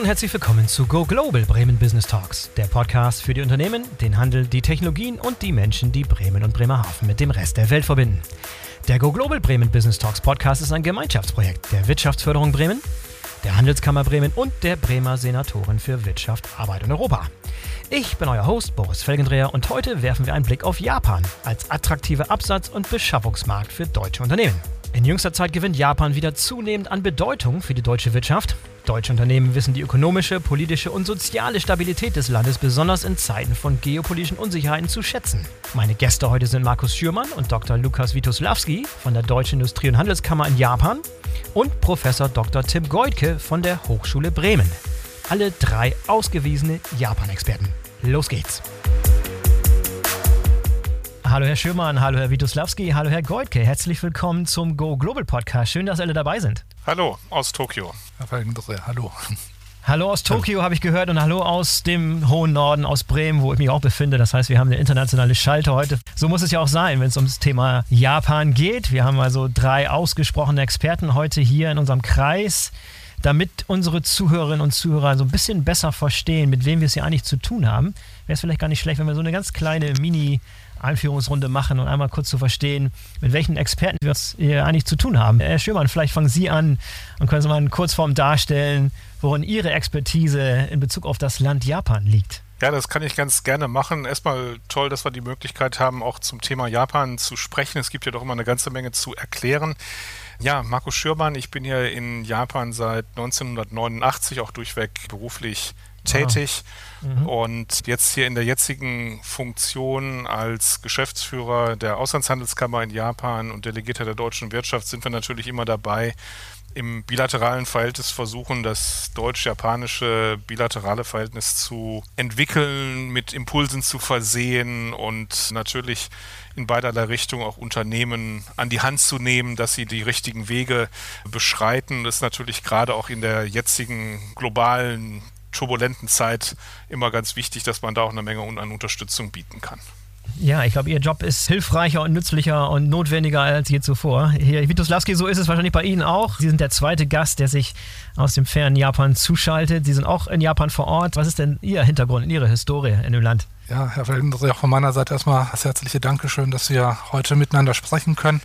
und herzlich willkommen zu Go Global Bremen Business Talks, der Podcast für die Unternehmen, den Handel, die Technologien und die Menschen, die Bremen und Bremerhaven mit dem Rest der Welt verbinden. Der Go Global Bremen Business Talks Podcast ist ein Gemeinschaftsprojekt der Wirtschaftsförderung Bremen, der Handelskammer Bremen und der Bremer Senatorin für Wirtschaft, Arbeit und Europa. Ich bin euer Host Boris Felgendreher und heute werfen wir einen Blick auf Japan als attraktiver Absatz- und Beschaffungsmarkt für deutsche Unternehmen. In jüngster Zeit gewinnt Japan wieder zunehmend an Bedeutung für die deutsche Wirtschaft. Deutsche Unternehmen wissen die ökonomische, politische und soziale Stabilität des Landes besonders in Zeiten von geopolitischen Unsicherheiten zu schätzen. Meine Gäste heute sind Markus Schürmann und Dr. Lukas Witoslawski von der Deutschen Industrie- und Handelskammer in Japan und Professor Dr. Tim Goitke von der Hochschule Bremen. Alle drei ausgewiesene Japan-Experten. Los geht's! Hallo Herr Schürmann, hallo Herr Witoslawski, hallo Herr Goitke. Herzlich willkommen zum Go Global Podcast. Schön, dass alle dabei sind. Hallo aus Tokio. Hallo. Hallo aus Tokio habe ich gehört und hallo aus dem hohen Norden, aus Bremen, wo ich mich auch befinde. Das heißt, wir haben eine internationale Schalte heute. So muss es ja auch sein, wenn es ums Thema Japan geht. Wir haben also drei ausgesprochene Experten heute hier in unserem Kreis, damit unsere Zuhörerinnen und Zuhörer so ein bisschen besser verstehen, mit wem wir es hier eigentlich zu tun haben. Wäre es vielleicht gar nicht schlecht, wenn wir so eine ganz kleine Mini- Einführungsrunde machen und einmal kurz zu verstehen, mit welchen Experten wir es hier eigentlich zu tun haben. Herr Schürmann, vielleicht fangen Sie an und können Sie mal in Kurzform darstellen, worin Ihre Expertise in Bezug auf das Land Japan liegt. Ja, das kann ich ganz gerne machen. Erstmal toll, dass wir die Möglichkeit haben, auch zum Thema Japan zu sprechen. Es gibt ja doch immer eine ganze Menge zu erklären. Ja, Markus Schürmann, ich bin hier in Japan seit 1989 auch durchweg beruflich tätig mhm. und jetzt hier in der jetzigen Funktion als Geschäftsführer der Auslandshandelskammer in Japan und Delegierter der deutschen Wirtschaft sind wir natürlich immer dabei, im bilateralen Verhältnis versuchen, das deutsch-japanische bilaterale Verhältnis zu entwickeln, mit Impulsen zu versehen und natürlich in beiderlei Richtung auch Unternehmen an die Hand zu nehmen, dass sie die richtigen Wege beschreiten. Das ist natürlich gerade auch in der jetzigen globalen turbulenten Zeit immer ganz wichtig, dass man da auch eine Menge an Unterstützung bieten kann. Ja, ich glaube, Ihr Job ist hilfreicher und nützlicher und notwendiger als je zuvor. Hier, Witoslawski, so ist es wahrscheinlich bei Ihnen auch. Sie sind der zweite Gast, der sich aus dem fernen Japan zuschaltet. Sie sind auch in Japan vor Ort. Was ist denn Ihr Hintergrund, Ihre Historie in dem Land? Ja, Herr Feldendreh, auch von meiner Seite erstmal das herzliche Dankeschön, dass wir heute miteinander sprechen können.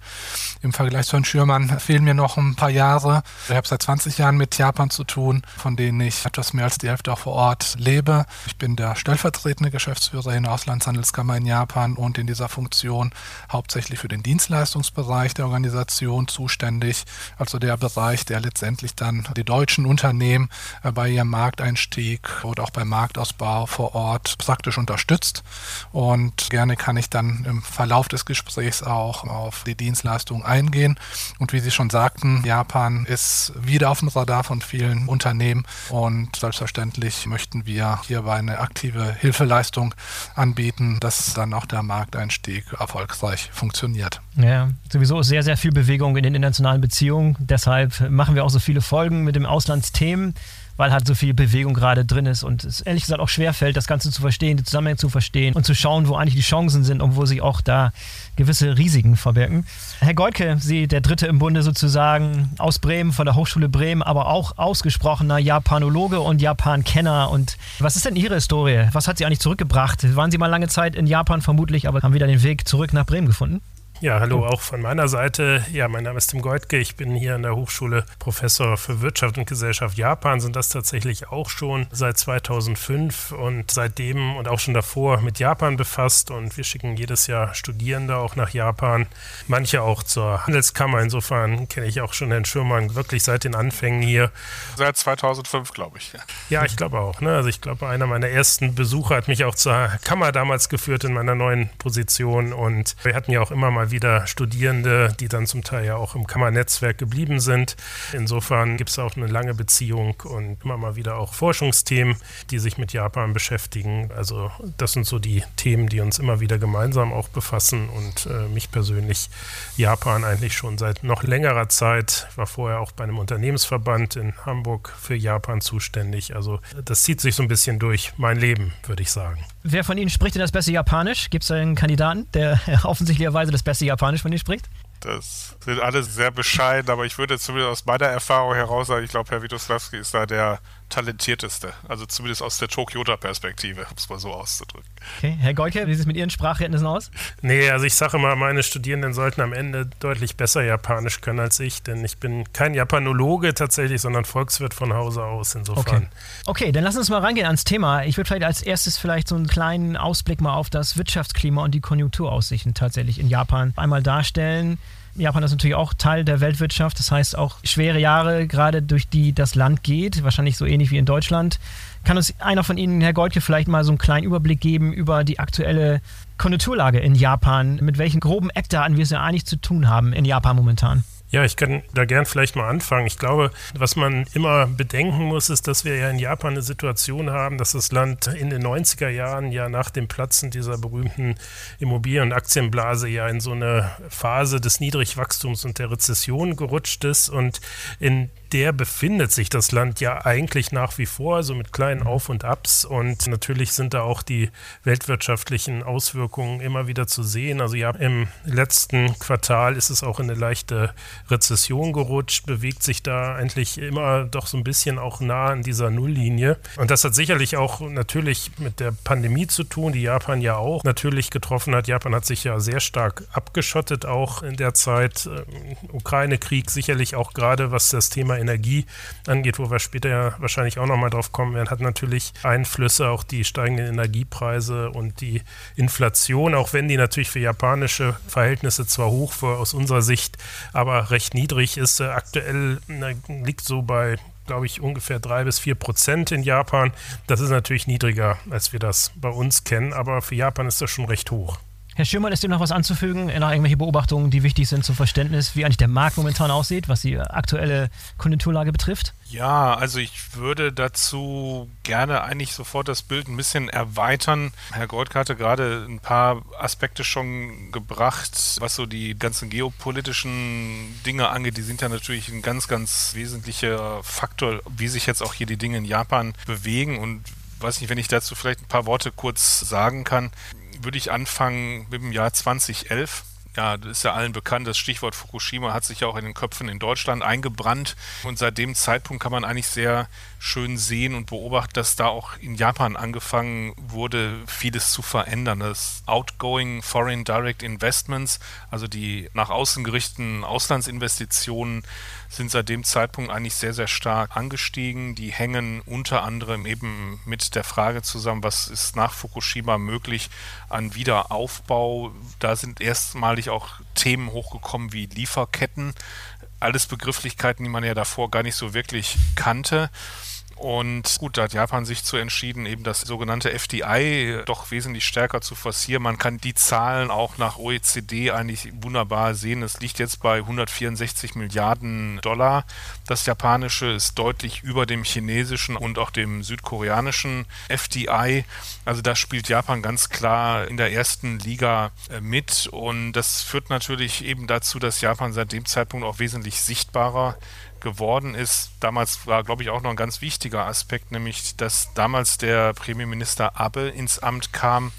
Im Vergleich zu Herrn Schürmann fehlen mir noch ein paar Jahre. Ich habe seit 20 Jahren mit Japan zu tun, von denen ich etwas mehr als die Hälfte auch vor Ort lebe. Ich bin der stellvertretende Geschäftsführer in der Auslandshandelskammer in Japan und in dieser Funktion hauptsächlich für den Dienstleistungsbereich der Organisation zuständig, also der Bereich, der letztendlich dann die deutschen Unternehmen äh, bei ihrem Markteinstieg oder auch beim Marktausbau vor Ort praktisch unterstützt. Und gerne kann ich dann im Verlauf des Gesprächs auch auf die Dienstleistungen eingehen. Und wie Sie schon sagten, Japan ist wieder auf dem Radar von vielen Unternehmen. Und selbstverständlich möchten wir hierbei eine aktive Hilfeleistung anbieten, dass dann auch der Markteinstieg erfolgreich funktioniert. Ja, sowieso sehr, sehr viel Bewegung in den internationalen Beziehungen. Deshalb machen wir auch so viele Folgen mit dem Auslandsthemen weil halt so viel Bewegung gerade drin ist und es ehrlich gesagt auch schwerfällt, das Ganze zu verstehen, die Zusammenhänge zu verstehen und zu schauen, wo eigentlich die Chancen sind und wo sich auch da gewisse Risiken verbergen. Herr Goldke, Sie der Dritte im Bunde sozusagen aus Bremen, von der Hochschule Bremen, aber auch ausgesprochener Japanologe und Japan-Kenner. Und was ist denn Ihre Historie? Was hat Sie eigentlich zurückgebracht? Waren Sie mal lange Zeit in Japan vermutlich, aber haben wieder den Weg zurück nach Bremen gefunden? Ja, hallo auch von meiner Seite. Ja, mein Name ist Tim Goitke. Ich bin hier an der Hochschule Professor für Wirtschaft und Gesellschaft Japan. Sind das tatsächlich auch schon seit 2005 und seitdem und auch schon davor mit Japan befasst. Und wir schicken jedes Jahr Studierende auch nach Japan. Manche auch zur Handelskammer. Insofern kenne ich auch schon Herrn Schürmann wirklich seit den Anfängen hier. Seit 2005, glaube ich. Ja, ich glaube auch. Ne? Also ich glaube, einer meiner ersten Besucher hat mich auch zur Kammer damals geführt in meiner neuen Position. Und wir hatten ja auch immer mal mal wieder Studierende, die dann zum Teil ja auch im Kammernetzwerk geblieben sind. Insofern gibt es auch eine lange Beziehung und immer mal wieder auch Forschungsthemen, die sich mit Japan beschäftigen. Also das sind so die Themen, die uns immer wieder gemeinsam auch befassen und äh, mich persönlich Japan eigentlich schon seit noch längerer Zeit. Ich war vorher auch bei einem Unternehmensverband in Hamburg für Japan zuständig. Also das zieht sich so ein bisschen durch mein Leben, würde ich sagen. Wer von Ihnen spricht denn das beste Japanisch? Gibt es einen Kandidaten, der offensichtlicherweise das beste Japanisch von Ihnen spricht? Das sind alle sehr bescheiden, aber ich würde zumindest aus meiner Erfahrung heraus sagen, ich glaube, Herr Witoslawski ist da der talentierteste. Also zumindest aus der Tokyota-Perspektive, um es mal so auszudrücken. Okay, Herr Goldke, wie sieht es mit Ihren Sprachkenntnissen aus? Nee, also ich sage immer, meine Studierenden sollten am Ende deutlich besser Japanisch können als ich, denn ich bin kein Japanologe tatsächlich, sondern Volkswirt von Hause aus. Insofern. Okay, okay dann lass uns mal reingehen ans Thema. Ich würde vielleicht als erstes vielleicht so einen kleinen Ausblick mal auf das Wirtschaftsklima und die Konjunkturaussichten tatsächlich in Japan einmal darstellen. Japan ist natürlich auch Teil der Weltwirtschaft, das heißt auch schwere Jahre, gerade durch die das Land geht, wahrscheinlich so ähnlich wie in Deutschland. Kann uns einer von Ihnen, Herr Goldke, vielleicht mal so einen kleinen Überblick geben über die aktuelle Konjunkturlage in Japan, mit welchen groben Eckdaten wir es ja eigentlich zu tun haben in Japan momentan? Ja, ich kann da gern vielleicht mal anfangen. Ich glaube, was man immer bedenken muss, ist, dass wir ja in Japan eine Situation haben, dass das Land in den 90er Jahren ja nach dem Platzen dieser berühmten Immobilien- und Aktienblase ja in so eine Phase des Niedrigwachstums und der Rezession gerutscht ist und in der befindet sich das Land ja eigentlich nach wie vor, so mit kleinen mhm. Auf- und Abs. Und natürlich sind da auch die weltwirtschaftlichen Auswirkungen immer wieder zu sehen. Also ja, im letzten Quartal ist es auch in eine leichte Rezession gerutscht, bewegt sich da eigentlich immer doch so ein bisschen auch nah an dieser Nulllinie. Und das hat sicherlich auch natürlich mit der Pandemie zu tun, die Japan ja auch natürlich getroffen hat. Japan hat sich ja sehr stark abgeschottet, auch in der Zeit. Ähm, Ukraine-Krieg sicherlich auch gerade, was das Thema Energie angeht, wo wir später ja wahrscheinlich auch nochmal drauf kommen werden, hat natürlich Einflüsse, auch die steigenden Energiepreise und die Inflation, auch wenn die natürlich für japanische Verhältnisse zwar hoch für, aus unserer Sicht, aber recht niedrig ist. Äh, aktuell äh, liegt so bei glaube ich, ungefähr drei bis vier Prozent in Japan. Das ist natürlich niedriger, als wir das bei uns kennen, aber für Japan ist das schon recht hoch. Herr Schirmann, ist dem noch was anzufügen? Noch irgendwelche Beobachtungen, die wichtig sind zum Verständnis, wie eigentlich der Markt momentan aussieht, was die aktuelle Konjunkturlage betrifft? Ja, also ich würde dazu gerne eigentlich sofort das Bild ein bisschen erweitern. Herr Goldke hatte gerade ein paar Aspekte schon gebracht, was so die ganzen geopolitischen Dinge angeht. Die sind ja natürlich ein ganz, ganz wesentlicher Faktor, wie sich jetzt auch hier die Dinge in Japan bewegen und weiß nicht, wenn ich dazu vielleicht ein paar Worte kurz sagen kann würde ich anfangen mit dem Jahr 2011. Ja, das ist ja allen bekannt, das Stichwort Fukushima hat sich ja auch in den Köpfen in Deutschland eingebrannt. Und seit dem Zeitpunkt kann man eigentlich sehr schön sehen und beobachten, dass da auch in Japan angefangen wurde, vieles zu verändern. Das Outgoing Foreign Direct Investments, also die nach außen gerichteten Auslandsinvestitionen, sind seit dem Zeitpunkt eigentlich sehr, sehr stark angestiegen. Die hängen unter anderem eben mit der Frage zusammen, was ist nach Fukushima möglich an Wiederaufbau. Da sind erstmalig auch Themen hochgekommen wie Lieferketten. Alles Begrifflichkeiten, die man ja davor gar nicht so wirklich kannte. Und gut, da hat Japan sich zu entschieden, eben das sogenannte FDI doch wesentlich stärker zu forcieren. Man kann die Zahlen auch nach OECD eigentlich wunderbar sehen. Es liegt jetzt bei 164 Milliarden Dollar. Das japanische ist deutlich über dem chinesischen und auch dem südkoreanischen FDI. Also da spielt Japan ganz klar in der ersten Liga äh, mit. Und das führt natürlich eben dazu, dass Japan seit dem Zeitpunkt auch wesentlich sichtbarer geworden ist, damals war, glaube ich, auch noch ein ganz wichtiger Aspekt, nämlich, dass damals der Premierminister Abe ins Amt kam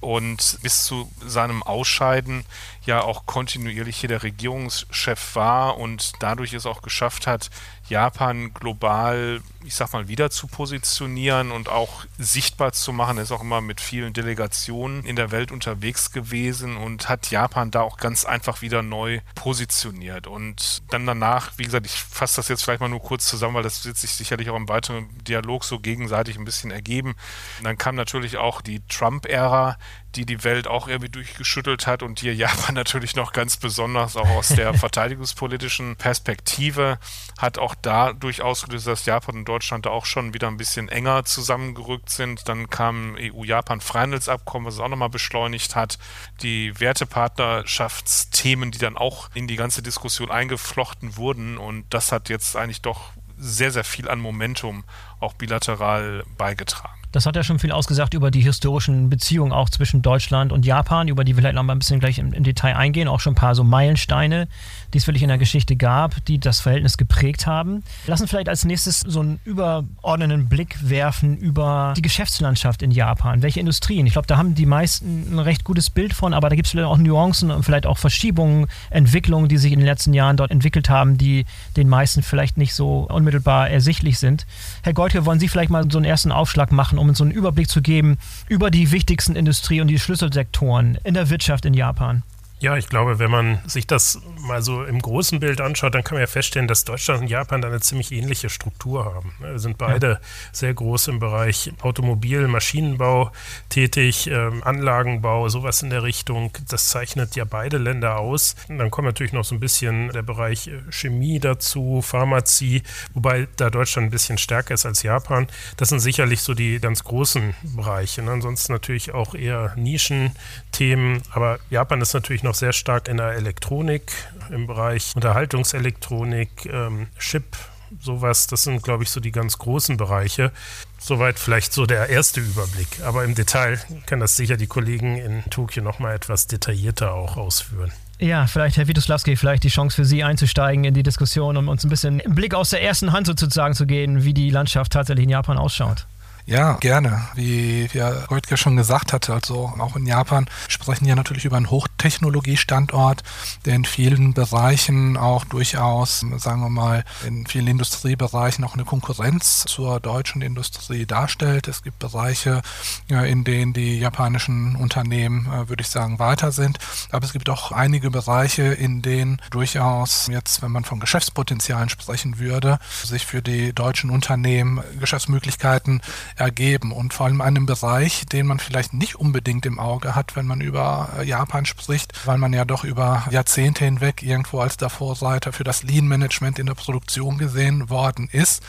und bis zu seinem Ausscheiden ja auch kontinuierlich hier der Regierungschef war und dadurch es auch geschafft hat, Japan global, ich sag mal, wieder zu positionieren und auch sichtbar zu machen. Er ist auch immer mit vielen Delegationen in der Welt unterwegs gewesen und hat Japan da auch ganz einfach wieder neu positioniert. Und dann danach, wie gesagt, ich fasse das jetzt vielleicht mal nur kurz zusammen, weil das wird sich sicherlich auch im weiteren Dialog so gegenseitig ein bisschen ergeben. Und dann kam natürlich auch die Trump-Ära, die die Welt auch irgendwie durchgeschüttelt hat und hier Japan natürlich noch ganz besonders auch aus der verteidigungspolitischen Perspektive hat auch da durchaus ausgelöst, dass Japan und Deutschland da auch schon wieder ein bisschen enger zusammengerückt sind. Dann kam EU-Japan-Freihandelsabkommen, was es auch nochmal beschleunigt hat. Die Wertepartnerschaftsthemen, die dann auch in die ganze Diskussion eingeflochten wurden und das hat jetzt eigentlich doch sehr, sehr viel an Momentum auch bilateral beigetragen. Das hat ja schon viel ausgesagt über die historischen Beziehungen auch zwischen Deutschland und Japan, über die wir vielleicht noch mal ein bisschen gleich im, im Detail eingehen. Auch schon ein paar so Meilensteine, die es wirklich in der Geschichte gab, die das Verhältnis geprägt haben. Lassen vielleicht als nächstes so einen überordneten Blick werfen über die Geschäftslandschaft in Japan. Welche Industrien? Ich glaube, da haben die meisten ein recht gutes Bild von, aber da gibt es vielleicht auch Nuancen und vielleicht auch Verschiebungen, Entwicklungen, die sich in den letzten Jahren dort entwickelt haben, die den meisten vielleicht nicht so unmittelbar ersichtlich sind. Herr Goldke, wollen Sie vielleicht mal so einen ersten Aufschlag machen, um um uns so einen Überblick zu geben über die wichtigsten Industrie- und die Schlüsselsektoren in der Wirtschaft in Japan. Ja, ich glaube, wenn man sich das mal so im großen Bild anschaut, dann kann man ja feststellen, dass Deutschland und Japan da eine ziemlich ähnliche Struktur haben. Wir sind beide ja. sehr groß im Bereich Automobil, Maschinenbau tätig, ähm, Anlagenbau, sowas in der Richtung. Das zeichnet ja beide Länder aus. Und dann kommt natürlich noch so ein bisschen der Bereich äh, Chemie dazu, Pharmazie, wobei da Deutschland ein bisschen stärker ist als Japan. Das sind sicherlich so die ganz großen Bereiche. Und ansonsten natürlich auch eher Nischenthemen. Aber Japan ist natürlich noch sehr stark in der Elektronik, im Bereich Unterhaltungselektronik, ähm, Chip, sowas. Das sind, glaube ich, so die ganz großen Bereiche. Soweit vielleicht so der erste Überblick. Aber im Detail können das sicher die Kollegen in Tokio noch mal etwas detaillierter auch ausführen. Ja, vielleicht, Herr Wituslawski, vielleicht die Chance für Sie einzusteigen in die Diskussion, um uns ein bisschen im Blick aus der ersten Hand sozusagen zu gehen, wie die Landschaft tatsächlich in Japan ausschaut. Ja, gerne. Wie Herr Reutke schon gesagt hatte, also auch in Japan sprechen wir natürlich über einen Hochtechnologiestandort, der in vielen Bereichen auch durchaus, sagen wir mal, in vielen Industriebereichen auch eine Konkurrenz zur deutschen Industrie darstellt. Es gibt Bereiche, in denen die japanischen Unternehmen, äh, würde ich sagen, weiter sind. Aber es gibt auch einige Bereiche, in denen durchaus jetzt, wenn man von Geschäftspotenzialen sprechen würde, sich für die deutschen Unternehmen Geschäftsmöglichkeiten ergeben und vor allem einem Bereich, den man vielleicht nicht unbedingt im Auge hat, wenn man über äh, Japan spricht, weil man ja doch über Jahrzehnte hinweg irgendwo als der Vorreiter für das Lean-Management in der Produktion gesehen worden ist.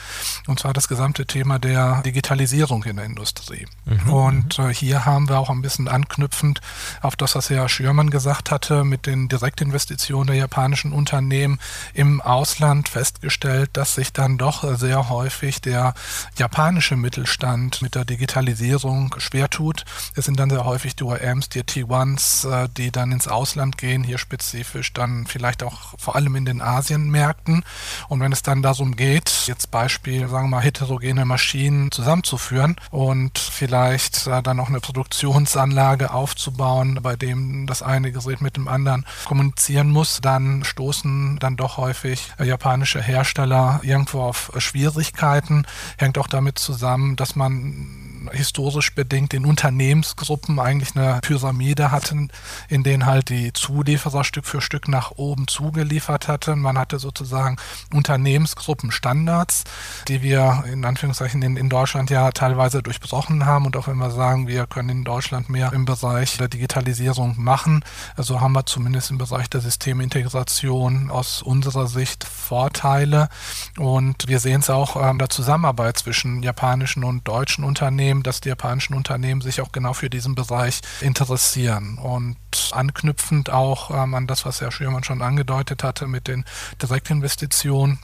Und zwar das gesamte Thema der Digitalisierung in der Industrie. Mhm. Und äh, hier haben wir auch ein bisschen anknüpfend auf das, was Herr Schürmann gesagt hatte, mit den Direktinvestitionen der japanischen Unternehmen im Ausland festgestellt, dass sich dann doch sehr häufig der japanische Mittelstand Deutschland mit der Digitalisierung schwer tut. Es sind dann sehr häufig die OEMs, die T1s, äh, die dann ins Ausland gehen, hier spezifisch dann vielleicht auch vor allem in den Asienmärkten. Und wenn es dann darum geht, jetzt Beispiel, sagen wir mal, heterogene Maschinen zusammenzuführen und vielleicht äh, dann auch eine Produktionsanlage aufzubauen, bei dem das eine Gerät mit dem anderen kommunizieren muss, dann stoßen dann doch häufig äh, japanische Hersteller irgendwo auf Schwierigkeiten. Hängt auch damit zusammen, dass man man historisch bedingt in Unternehmensgruppen eigentlich eine Pyramide hatten, in denen halt die Zulieferer Stück für Stück nach oben zugeliefert hatten. Man hatte sozusagen Unternehmensgruppenstandards, die wir in Anführungszeichen in, in Deutschland ja teilweise durchbrochen haben. Und auch wenn wir sagen, wir können in Deutschland mehr im Bereich der Digitalisierung machen, also haben wir zumindest im Bereich der Systemintegration aus unserer Sicht Vorteile. Und wir sehen es auch in ähm, der Zusammenarbeit zwischen japanischen und deutschen Unternehmen Unternehmen, dass die japanischen Unternehmen sich auch genau für diesen Bereich interessieren. Und anknüpfend auch ähm, an das, was Herr Schürmann schon angedeutet hatte mit den Direktinvestitionen,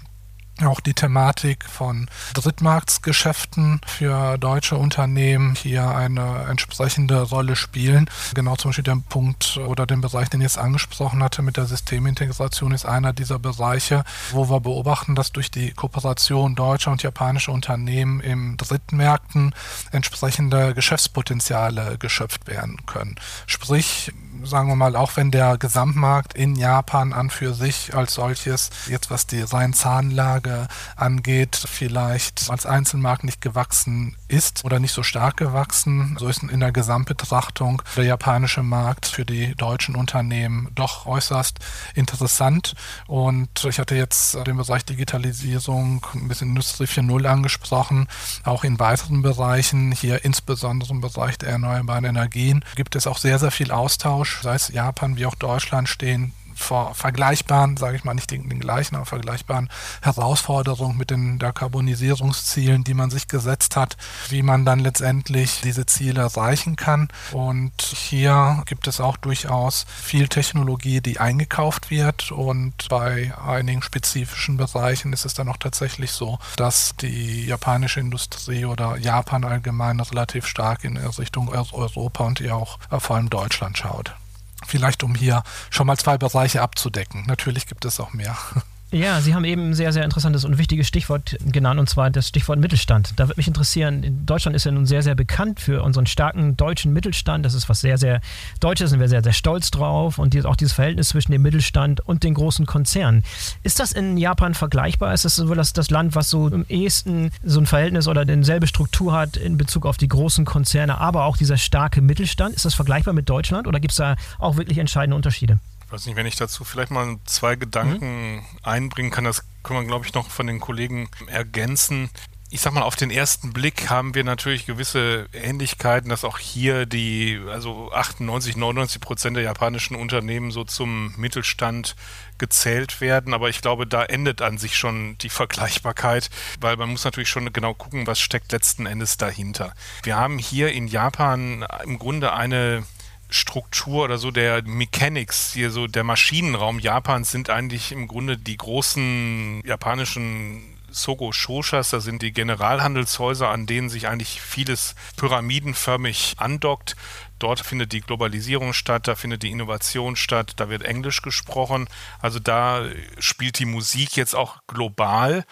auch die Thematik von Drittmarktgeschäften für deutsche Unternehmen hier eine entsprechende Rolle spielen. Genau zum Beispiel der Punkt oder den Bereich, den ich jetzt angesprochen hatte mit der Systemintegration, ist einer dieser Bereiche, wo wir beobachten, dass durch die Kooperation deutscher und japanischer Unternehmen im Drittmärkten entsprechende Geschäftspotenziale geschöpft werden können. Sprich, sagen wir mal, auch wenn der Gesamtmarkt in Japan an für sich als solches, jetzt was die rein Zahnlage angeht, vielleicht als Einzelmarkt nicht gewachsen ist oder nicht so stark gewachsen, so ist in der Gesamtbetrachtung der japanische Markt für die deutschen Unternehmen doch äußerst interessant. Und ich hatte jetzt den Bereich Digitalisierung, ein bisschen Industrie 4.0 angesprochen, auch in weiteren Bereichen, hier insbesondere im Bereich der erneuerbaren Energien, gibt es auch sehr, sehr viel Austausch sei es Japan wie auch Deutschland, stehen vor vergleichbaren, sage ich mal nicht den, den, gleichen, aber vergleichbaren Herausforderungen mit den Dekarbonisierungszielen, die man sich gesetzt hat, wie man dann letztendlich diese Ziele erreichen kann. Und hier gibt es auch durchaus viel Technologie, die eingekauft wird und bei einigen spezifischen Bereichen ist es dann auch tatsächlich so, dass die japanische Industrie oder Japan allgemein relativ stark in Richtung Europa und ja auch vor allem Deutschland schaut. Vielleicht um hier schon mal zwei Bereiche abzudecken. Natürlich gibt es auch mehr. Ja, Sie haben eben ein sehr, sehr interessantes und wichtiges Stichwort genannt, und zwar das Stichwort Mittelstand. Da würde mich interessieren, Deutschland ist ja nun sehr, sehr bekannt für unseren starken deutschen Mittelstand. Das ist was sehr, sehr Deutsches, sind wir sehr, sehr stolz drauf. Und auch dieses Verhältnis zwischen dem Mittelstand und den großen Konzernen. Ist das in Japan vergleichbar? Ist das so das, das Land, was so im ehesten so ein Verhältnis oder dieselbe Struktur hat in Bezug auf die großen Konzerne, aber auch dieser starke Mittelstand? Ist das vergleichbar mit Deutschland oder gibt es da auch wirklich entscheidende Unterschiede? Weiß nicht, wenn ich dazu vielleicht mal zwei Gedanken mhm. einbringen kann, das können wir, glaube ich, noch von den Kollegen ergänzen. Ich sag mal, auf den ersten Blick haben wir natürlich gewisse Ähnlichkeiten, dass auch hier die, also 98, 99 Prozent der japanischen Unternehmen so zum Mittelstand gezählt werden. Aber ich glaube, da endet an sich schon die Vergleichbarkeit, weil man muss natürlich schon genau gucken, was steckt letzten Endes dahinter. Wir haben hier in Japan im Grunde eine Struktur oder so der Mechanics, hier so der Maschinenraum Japans sind eigentlich im Grunde die großen japanischen Sogo Shoshas, da sind die Generalhandelshäuser, an denen sich eigentlich vieles pyramidenförmig andockt. Dort findet die Globalisierung statt, da findet die Innovation statt, da wird Englisch gesprochen. Also da spielt die Musik jetzt auch global.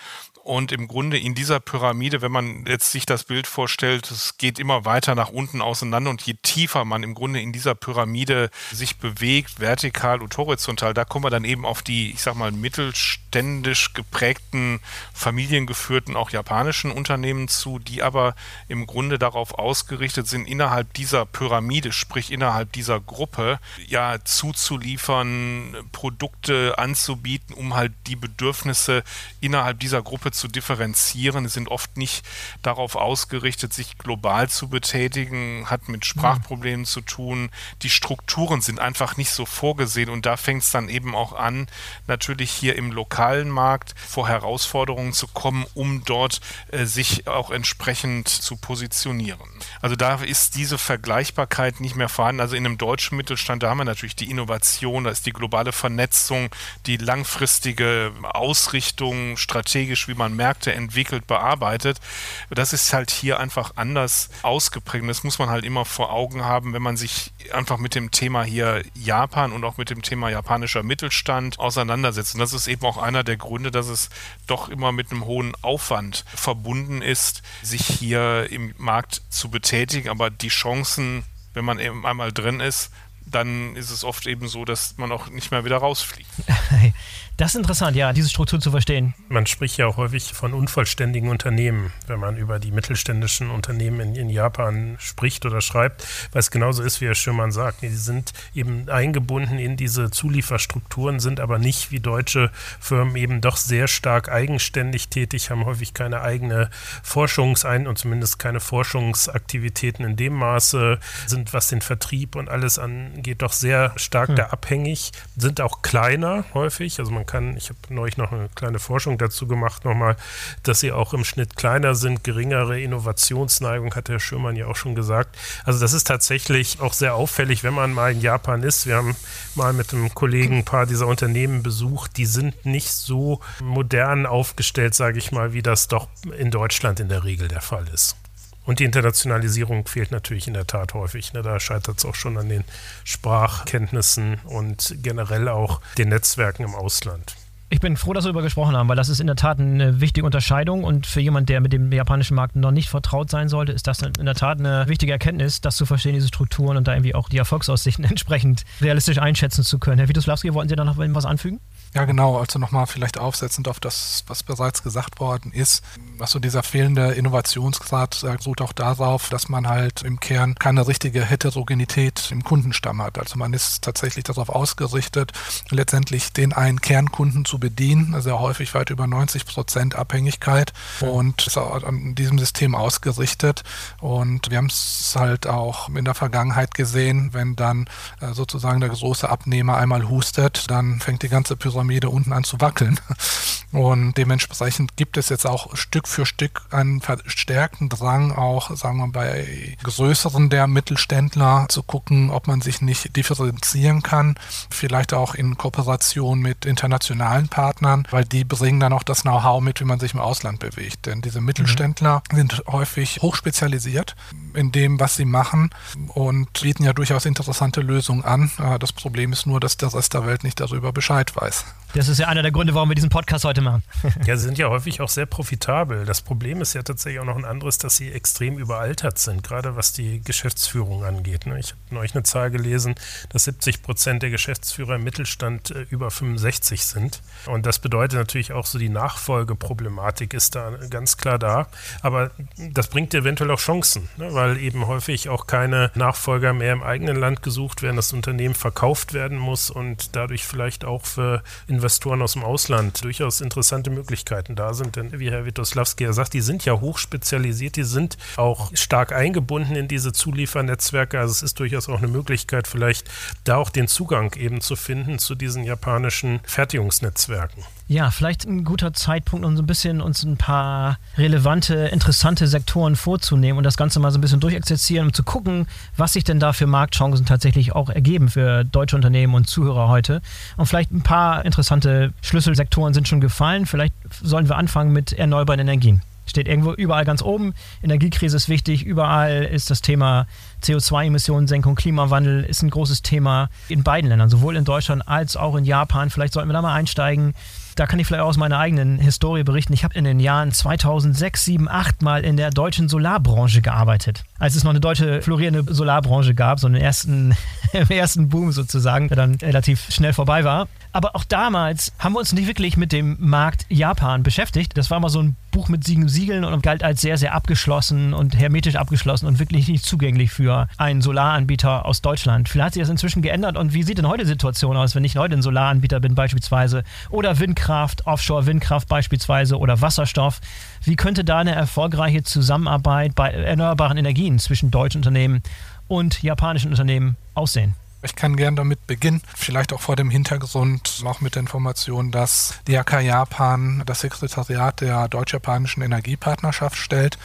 Und im Grunde in dieser Pyramide, wenn man jetzt sich das Bild vorstellt, es geht immer weiter nach unten auseinander. Und je tiefer man im Grunde in dieser Pyramide sich bewegt, vertikal und horizontal, da kommen wir dann eben auf die, ich sag mal, mittelständisch geprägten, familiengeführten, auch japanischen Unternehmen zu, die aber im Grunde darauf ausgerichtet sind, innerhalb dieser Pyramide, sprich innerhalb dieser Gruppe, ja, zuzuliefern, Produkte anzubieten, um halt die Bedürfnisse innerhalb dieser Gruppe zu differenzieren, sind oft nicht darauf ausgerichtet, sich global zu betätigen, hat mit Sprachproblemen zu tun. Die Strukturen sind einfach nicht so vorgesehen und da fängt es dann eben auch an, natürlich hier im lokalen Markt vor Herausforderungen zu kommen, um dort äh, sich auch entsprechend zu positionieren. Also da ist diese Vergleichbarkeit nicht mehr vorhanden. Also in einem deutschen Mittelstand, da haben wir natürlich die Innovation, da ist die globale Vernetzung, die langfristige Ausrichtung, strategisch, wie man man Märkte entwickelt, bearbeitet. Das ist halt hier einfach anders ausgeprägt. Das muss man halt immer vor Augen haben, wenn man sich einfach mit dem Thema hier Japan und auch mit dem Thema japanischer Mittelstand auseinandersetzt. Und das ist eben auch einer der Gründe, dass es doch immer mit einem hohen Aufwand verbunden ist, sich hier im Markt zu betätigen. Aber die Chancen, wenn man eben einmal drin ist, dann ist es oft eben so, dass man auch nicht mehr wieder rausfliegt. Das ist interessant, ja, diese Struktur zu verstehen. Man spricht ja auch häufig von unvollständigen Unternehmen, wenn man über die mittelständischen Unternehmen in, in Japan spricht oder schreibt, weil es genauso ist, wie Herr Schirmann sagt. Die sind eben eingebunden in diese Zulieferstrukturen, sind aber nicht wie deutsche Firmen eben doch sehr stark eigenständig tätig, haben häufig keine eigene Forschungsein und zumindest keine Forschungsaktivitäten in dem Maße, sind, was den Vertrieb und alles angeht, doch sehr stark hm. da abhängig, sind auch kleiner häufig. Also man kann, ich habe neulich noch eine kleine Forschung dazu gemacht, nochmal, dass sie auch im Schnitt kleiner sind, geringere Innovationsneigung, hat Herr Schürmann ja auch schon gesagt. Also das ist tatsächlich auch sehr auffällig, wenn man mal in Japan ist. Wir haben mal mit einem Kollegen ein paar dieser Unternehmen besucht, die sind nicht so modern aufgestellt, sage ich mal, wie das doch in Deutschland in der Regel der Fall ist. Und die Internationalisierung fehlt natürlich in der Tat häufig. Ne? Da scheitert es auch schon an den Sprachkenntnissen und generell auch den Netzwerken im Ausland. Ich bin froh, dass wir darüber gesprochen haben, weil das ist in der Tat eine wichtige Unterscheidung und für jemanden, der mit dem japanischen Markt noch nicht vertraut sein sollte, ist das in der Tat eine wichtige Erkenntnis, das zu verstehen, diese Strukturen und da irgendwie auch die Erfolgsaussichten entsprechend realistisch einschätzen zu können. Herr Witoslawski, wollten Sie da noch was anfügen? Ja, genau. Also nochmal vielleicht aufsetzend auf das, was bereits gesagt worden ist. Also dieser fehlende Innovationsgrad ruht auch darauf, dass man halt im Kern keine richtige Heterogenität im Kundenstamm hat. Also man ist tatsächlich darauf ausgerichtet, letztendlich den einen Kernkunden zu bedienen, sehr häufig weit über 90 Prozent Abhängigkeit und ist an diesem System ausgerichtet. Und wir haben es halt auch in der Vergangenheit gesehen, wenn dann äh, sozusagen der große Abnehmer einmal hustet, dann fängt die ganze Pyramide unten an zu wackeln. Und dementsprechend gibt es jetzt auch Stück für Stück einen verstärkten Drang, auch, sagen wir, bei größeren der Mittelständler zu gucken, ob man sich nicht differenzieren kann. Vielleicht auch in Kooperation mit internationalen Partnern, weil die bringen dann auch das Know-how mit, wie man sich im Ausland bewegt. Denn diese Mittelständler mhm. sind häufig hochspezialisiert in dem, was sie machen und bieten ja durchaus interessante Lösungen an. Äh, das Problem ist nur, dass der Rest der Welt nicht darüber Bescheid weiß. Das ist ja einer der Gründe, warum wir diesen Podcast heute machen. ja, sie sind ja häufig auch sehr profitabel. Das Problem ist ja tatsächlich auch noch ein anderes, dass sie extrem überaltert sind, gerade was die Geschäftsführung angeht. Ne? Ich habe neulich eine Zahl gelesen, dass 70 Prozent der Geschäftsführer im Mittelstand äh, über 65 sind. Und das bedeutet natürlich auch so, die Nachfolgeproblematik ist da ganz klar da. Aber das bringt eventuell auch Chancen, ne? weil eben häufig auch keine Nachfolger mehr im eigenen Land gesucht werden, das Unternehmen verkauft werden muss und dadurch vielleicht auch für Investoren aus dem Ausland durchaus interessante Möglichkeiten da sind. Denn wie Herr Witoslawski ja sagt, die sind ja hochspezialisiert, die sind auch stark eingebunden in diese Zuliefernetzwerke. Also es ist durchaus auch eine Möglichkeit, vielleicht da auch den Zugang eben zu finden zu diesen japanischen Fertigungsnetzwerken. Ja, vielleicht ein guter Zeitpunkt, um so ein bisschen uns ein paar relevante, interessante Sektoren vorzunehmen und das Ganze mal so ein bisschen durchexerzieren, um zu gucken, was sich denn da für Marktchancen tatsächlich auch ergeben für deutsche Unternehmen und Zuhörer heute. Und vielleicht ein paar interessante Schlüsselsektoren sind schon gefallen. Vielleicht sollen wir anfangen mit erneuerbaren Energien. Steht irgendwo überall ganz oben. Energiekrise ist wichtig. Überall ist das Thema CO2-Emissionensenkung, Klimawandel ist ein großes Thema in beiden Ländern, sowohl in Deutschland als auch in Japan. Vielleicht sollten wir da mal einsteigen da kann ich vielleicht aus meiner eigenen Historie berichten. Ich habe in den Jahren 2006, 7, 8 mal in der deutschen Solarbranche gearbeitet. Als es noch eine deutsche florierende Solarbranche gab, so einen ersten, ersten Boom sozusagen, der dann relativ schnell vorbei war. Aber auch damals haben wir uns nicht wirklich mit dem Markt Japan beschäftigt. Das war mal so ein Buch mit Siegen Siegeln und galt als sehr, sehr abgeschlossen und hermetisch abgeschlossen und wirklich nicht zugänglich für einen Solaranbieter aus Deutschland. Vielleicht hat sich das inzwischen geändert und wie sieht denn heute die Situation aus, wenn ich heute ein Solaranbieter bin beispielsweise oder Windkraft, Offshore-Windkraft beispielsweise oder Wasserstoff? Wie könnte da eine erfolgreiche Zusammenarbeit bei erneuerbaren Energien zwischen deutschen Unternehmen und japanischen Unternehmen aussehen? Ich kann gern damit beginnen, vielleicht auch vor dem Hintergrund auch mit der Information, dass DRK Japan das Sekretariat der deutsch-japanischen Energiepartnerschaft stellt.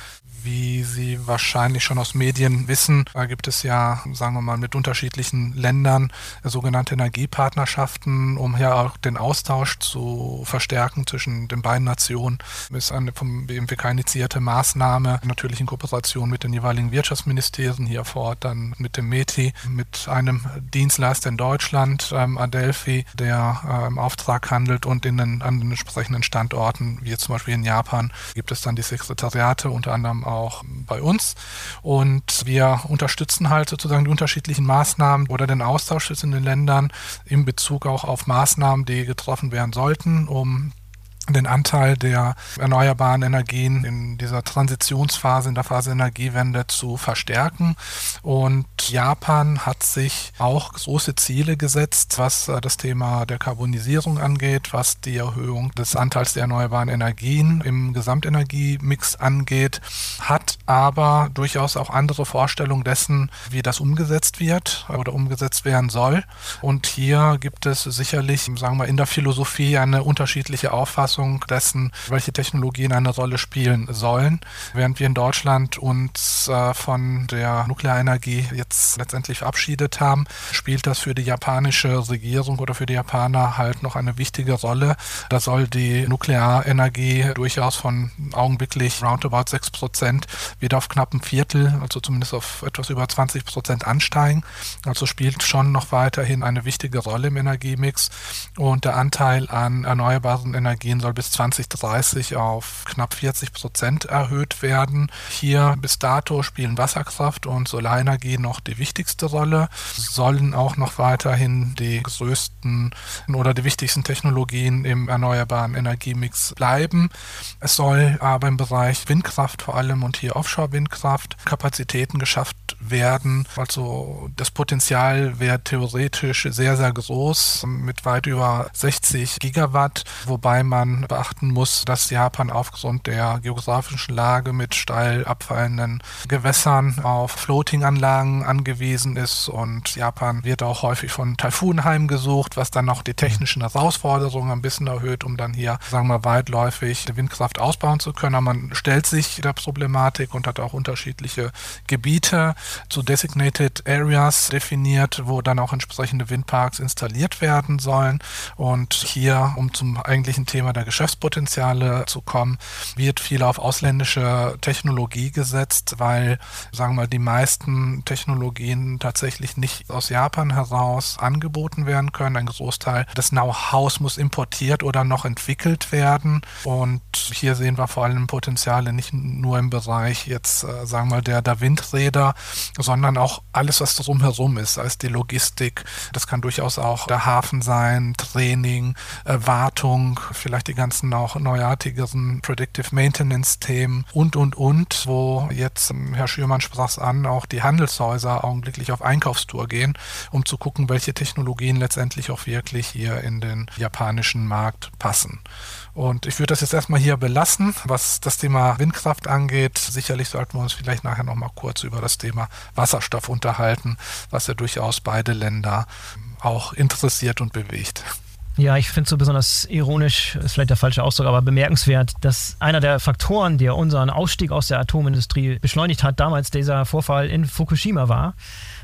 Wie Sie wahrscheinlich schon aus Medien wissen, gibt es ja, sagen wir mal, mit unterschiedlichen Ländern sogenannte Energiepartnerschaften, um hier auch den Austausch zu verstärken zwischen den beiden Nationen. Das ist eine vom BMWK initiierte Maßnahme, natürlich in Kooperation mit den jeweiligen Wirtschaftsministerien hier vor Ort, dann mit dem METI, mit einem Dienstleister in Deutschland, ähm, Adelphi, der im Auftrag handelt und in den, an den entsprechenden Standorten, wie zum Beispiel in Japan, gibt es dann die Sekretariate, unter anderem auch auch bei uns. Und wir unterstützen halt sozusagen die unterschiedlichen Maßnahmen oder den Austausch in den Ländern in Bezug auch auf Maßnahmen, die getroffen werden sollten, um den Anteil der erneuerbaren Energien in dieser Transitionsphase, in der Phase Energiewende zu verstärken. Und Japan hat sich auch große Ziele gesetzt, was äh, das Thema der Karbonisierung angeht, was die Erhöhung des Anteils der erneuerbaren Energien im Gesamtenergiemix angeht, hat aber durchaus auch andere Vorstellungen dessen, wie das umgesetzt wird oder umgesetzt werden soll. Und hier gibt es sicherlich, sagen wir, in der Philosophie eine unterschiedliche Auffassung Auffassung dessen, welche Technologien eine Rolle spielen sollen. Während wir in Deutschland uns äh, von der Nuklearenergie jetzt letztendlich verabschiedet haben, spielt das für die japanische Regierung oder für die Japaner halt noch eine wichtige Rolle. Da soll die Nuklearenergie durchaus von augenblicklich roundabout 6 Prozent wird auf knapp ein Viertel, also zumindest auf etwas über 20 Prozent ansteigen. Also spielt schon noch weiterhin eine wichtige Rolle im Energiemix und der Anteil an erneuerbaren Energien soll bis 2030 auf knapp 40 Prozent erhöht werden. Hier bis dato spielen Wasserkraft und Solarenergie noch die wichtigste Rolle, sollen auch noch weiterhin die größten oder die wichtigsten Technologien im erneuerbaren Energiemix bleiben. Es soll aber im Bereich Windkraft vor allem und hier Offshore-Windkraft Kapazitäten geschafft werden. Also das Potenzial wäre theoretisch sehr, sehr groß mit weit über 60 Gigawatt, wobei man beachten muss, dass Japan aufgrund der geografischen Lage mit steil abfallenden Gewässern auf Floating-Anlagen angewiesen ist und Japan wird auch häufig von Taifunen heimgesucht, was dann noch die technischen Herausforderungen ein bisschen erhöht, um dann hier, sagen wir, weitläufig Windkraft ausbauen zu können. Aber man stellt sich der Problematik und hat auch unterschiedliche Gebiete zu Designated Areas definiert, wo dann auch entsprechende Windparks installiert werden sollen. Und hier, um zum eigentlichen Thema der Geschäftspotenziale zu kommen, wird viel auf ausländische Technologie gesetzt, weil, sagen wir mal, die meisten Technologien tatsächlich nicht aus Japan heraus angeboten werden können. Ein Großteil des Know-hows muss importiert oder noch entwickelt werden. Und hier sehen wir vor allem Potenziale nicht nur im Bereich jetzt, äh, sagen wir mal, der, der Windräder, sondern auch alles, was drumherum ist, als die Logistik. Das kann durchaus auch der Hafen sein, Training, äh, Wartung, vielleicht die ganzen auch neuartigeren Predictive Maintenance-Themen und, und, und, wo jetzt, ähm, Herr Schürmann sprach es an, auch die Handelshäuser augenblicklich auf Einkaufstour gehen, um zu gucken, welche Technologien letztendlich auch wirklich hier in den japanischen Markt passen. Und ich würde das jetzt erstmal hier belassen, was das Thema Windkraft angeht. Sicherlich sollten wir uns vielleicht nachher nochmal kurz über das Thema Wasserstoff unterhalten, was ja durchaus beide Länder auch interessiert und bewegt. Ja, ich finde es so besonders ironisch, ist vielleicht der falsche Ausdruck, aber bemerkenswert, dass einer der Faktoren, der unseren Ausstieg aus der Atomindustrie beschleunigt hat, damals dieser Vorfall in Fukushima war.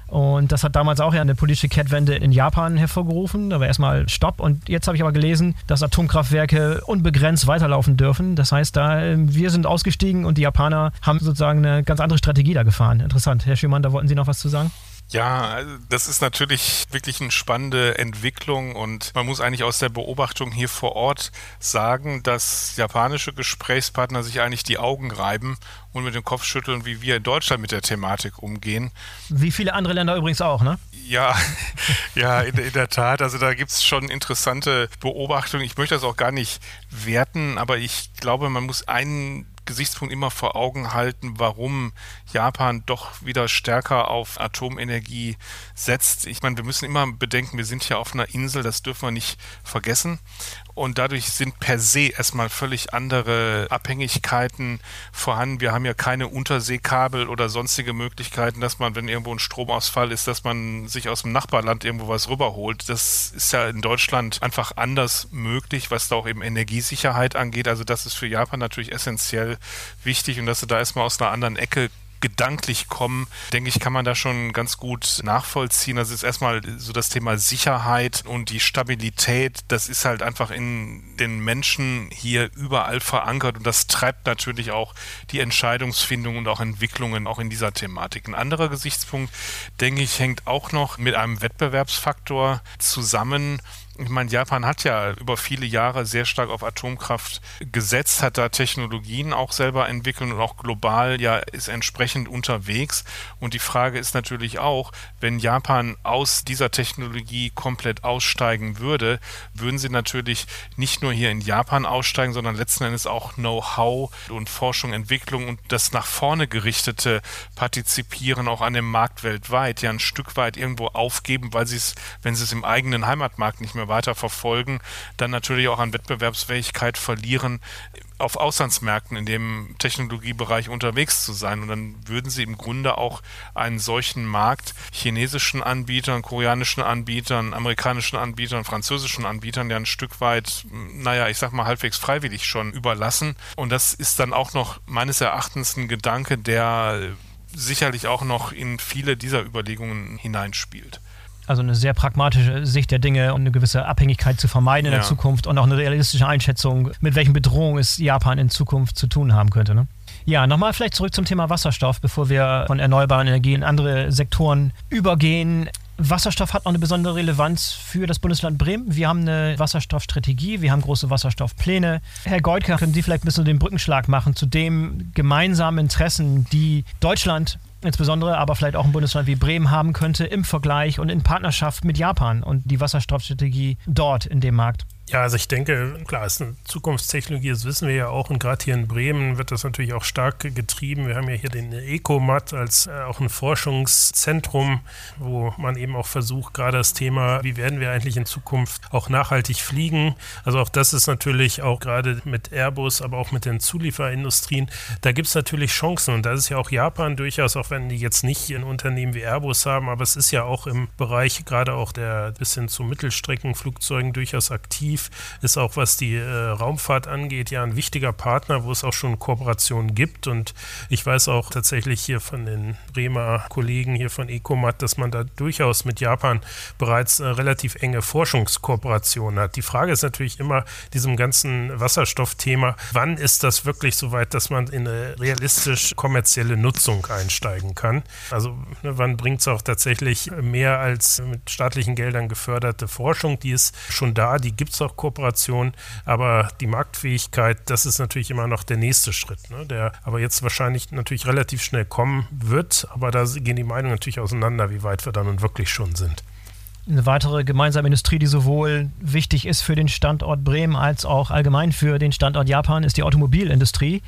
Und das hat damals auch ja eine politische Kehrtwende in Japan hervorgerufen. Da war erstmal Stopp. Und jetzt habe ich aber gelesen, dass Atomkraftwerke unbegrenzt weiterlaufen dürfen. Das heißt, da wir sind ausgestiegen und die Japaner haben sozusagen eine ganz andere Strategie da gefahren. Interessant. Herr Schumann, da wollten Sie noch was zu sagen? Ja, das ist natürlich wirklich eine spannende Entwicklung und man muss eigentlich aus der Beobachtung hier vor Ort sagen, dass japanische Gesprächspartner sich eigentlich die Augen reiben und mit dem Kopf schütteln, wie wir in Deutschland mit der Thematik umgehen. Wie viele andere Länder übrigens auch, ne? Ja, ja, in, in der Tat. Also da gibt es schon interessante Beobachtungen. Ich möchte das auch gar nicht werten, aber ich glaube, man muss einen Gesichtspunkt immer vor Augen halten, warum Japan doch wieder stärker auf Atomenergie setzt. Ich meine, wir müssen immer bedenken, wir sind hier auf einer Insel, das dürfen wir nicht vergessen. Und dadurch sind per se erstmal völlig andere Abhängigkeiten vorhanden. Wir haben ja keine Unterseekabel oder sonstige Möglichkeiten, dass man, wenn irgendwo ein Stromausfall ist, dass man sich aus dem Nachbarland irgendwo was rüberholt. Das ist ja in Deutschland einfach anders möglich, was da auch eben Energiesicherheit angeht. Also das ist für Japan natürlich essentiell wichtig und dass sie da erstmal aus einer anderen Ecke gedanklich kommen, denke ich, kann man da schon ganz gut nachvollziehen. Das ist erstmal so das Thema Sicherheit und die Stabilität. Das ist halt einfach in den Menschen hier überall verankert und das treibt natürlich auch die Entscheidungsfindung und auch Entwicklungen auch in dieser Thematik. Ein anderer Gesichtspunkt, denke ich, hängt auch noch mit einem Wettbewerbsfaktor zusammen ich meine, Japan hat ja über viele Jahre sehr stark auf Atomkraft gesetzt, hat da Technologien auch selber entwickelt und auch global ja ist entsprechend unterwegs. Und die Frage ist natürlich auch, wenn Japan aus dieser Technologie komplett aussteigen würde, würden sie natürlich nicht nur hier in Japan aussteigen, sondern letzten Endes auch Know-how und Forschung, Entwicklung und das nach vorne gerichtete Partizipieren auch an dem Markt weltweit ja ein Stück weit irgendwo aufgeben, weil sie es, wenn sie es im eigenen Heimatmarkt nicht mehr weiter verfolgen, dann natürlich auch an Wettbewerbsfähigkeit verlieren, auf Auslandsmärkten in dem Technologiebereich unterwegs zu sein. Und dann würden sie im Grunde auch einen solchen Markt chinesischen Anbietern, koreanischen Anbietern, amerikanischen Anbietern, französischen Anbietern ja ein Stück weit, naja, ich sag mal halbwegs freiwillig schon überlassen. Und das ist dann auch noch meines Erachtens ein Gedanke, der sicherlich auch noch in viele dieser Überlegungen hineinspielt. Also eine sehr pragmatische Sicht der Dinge und eine gewisse Abhängigkeit zu vermeiden in ja. der Zukunft und auch eine realistische Einschätzung, mit welchen Bedrohungen es Japan in Zukunft zu tun haben könnte. Ne? Ja, nochmal vielleicht zurück zum Thema Wasserstoff, bevor wir von erneuerbaren Energien in andere Sektoren übergehen. Wasserstoff hat noch eine besondere Relevanz für das Bundesland Bremen. Wir haben eine Wasserstoffstrategie, wir haben große Wasserstoffpläne. Herr Goldker, können Sie vielleicht ein bisschen den Brückenschlag machen zu den gemeinsamen Interessen, die Deutschland insbesondere, aber vielleicht auch ein Bundesland wie Bremen haben könnte im Vergleich und in Partnerschaft mit Japan und die Wasserstoffstrategie dort in dem Markt? Ja, also ich denke, klar, es ist eine Zukunftstechnologie, das wissen wir ja auch. Und gerade hier in Bremen wird das natürlich auch stark getrieben. Wir haben ja hier den ECOMAT als äh, auch ein Forschungszentrum, wo man eben auch versucht, gerade das Thema, wie werden wir eigentlich in Zukunft auch nachhaltig fliegen. Also auch das ist natürlich auch gerade mit Airbus, aber auch mit den Zulieferindustrien, da gibt es natürlich Chancen. Und da ist ja auch Japan durchaus, auch wenn die jetzt nicht ein Unternehmen wie Airbus haben, aber es ist ja auch im Bereich gerade auch der bis hin zu Mittelstreckenflugzeugen durchaus aktiv ist auch was die äh, Raumfahrt angeht, ja ein wichtiger Partner, wo es auch schon Kooperationen gibt. Und ich weiß auch tatsächlich hier von den Bremer Kollegen hier von Ecomat, dass man da durchaus mit Japan bereits äh, relativ enge Forschungskooperationen hat. Die Frage ist natürlich immer diesem ganzen Wasserstoffthema, wann ist das wirklich so weit, dass man in eine realistisch kommerzielle Nutzung einsteigen kann? Also ne, wann bringt es auch tatsächlich mehr als mit staatlichen Geldern geförderte Forschung? Die ist schon da, die gibt es auch Kooperation, aber die Marktfähigkeit, das ist natürlich immer noch der nächste Schritt, ne, der aber jetzt wahrscheinlich natürlich relativ schnell kommen wird, aber da gehen die Meinungen natürlich auseinander, wie weit wir da nun wirklich schon sind. Eine weitere gemeinsame Industrie, die sowohl wichtig ist für den Standort Bremen als auch allgemein für den Standort Japan, ist die Automobilindustrie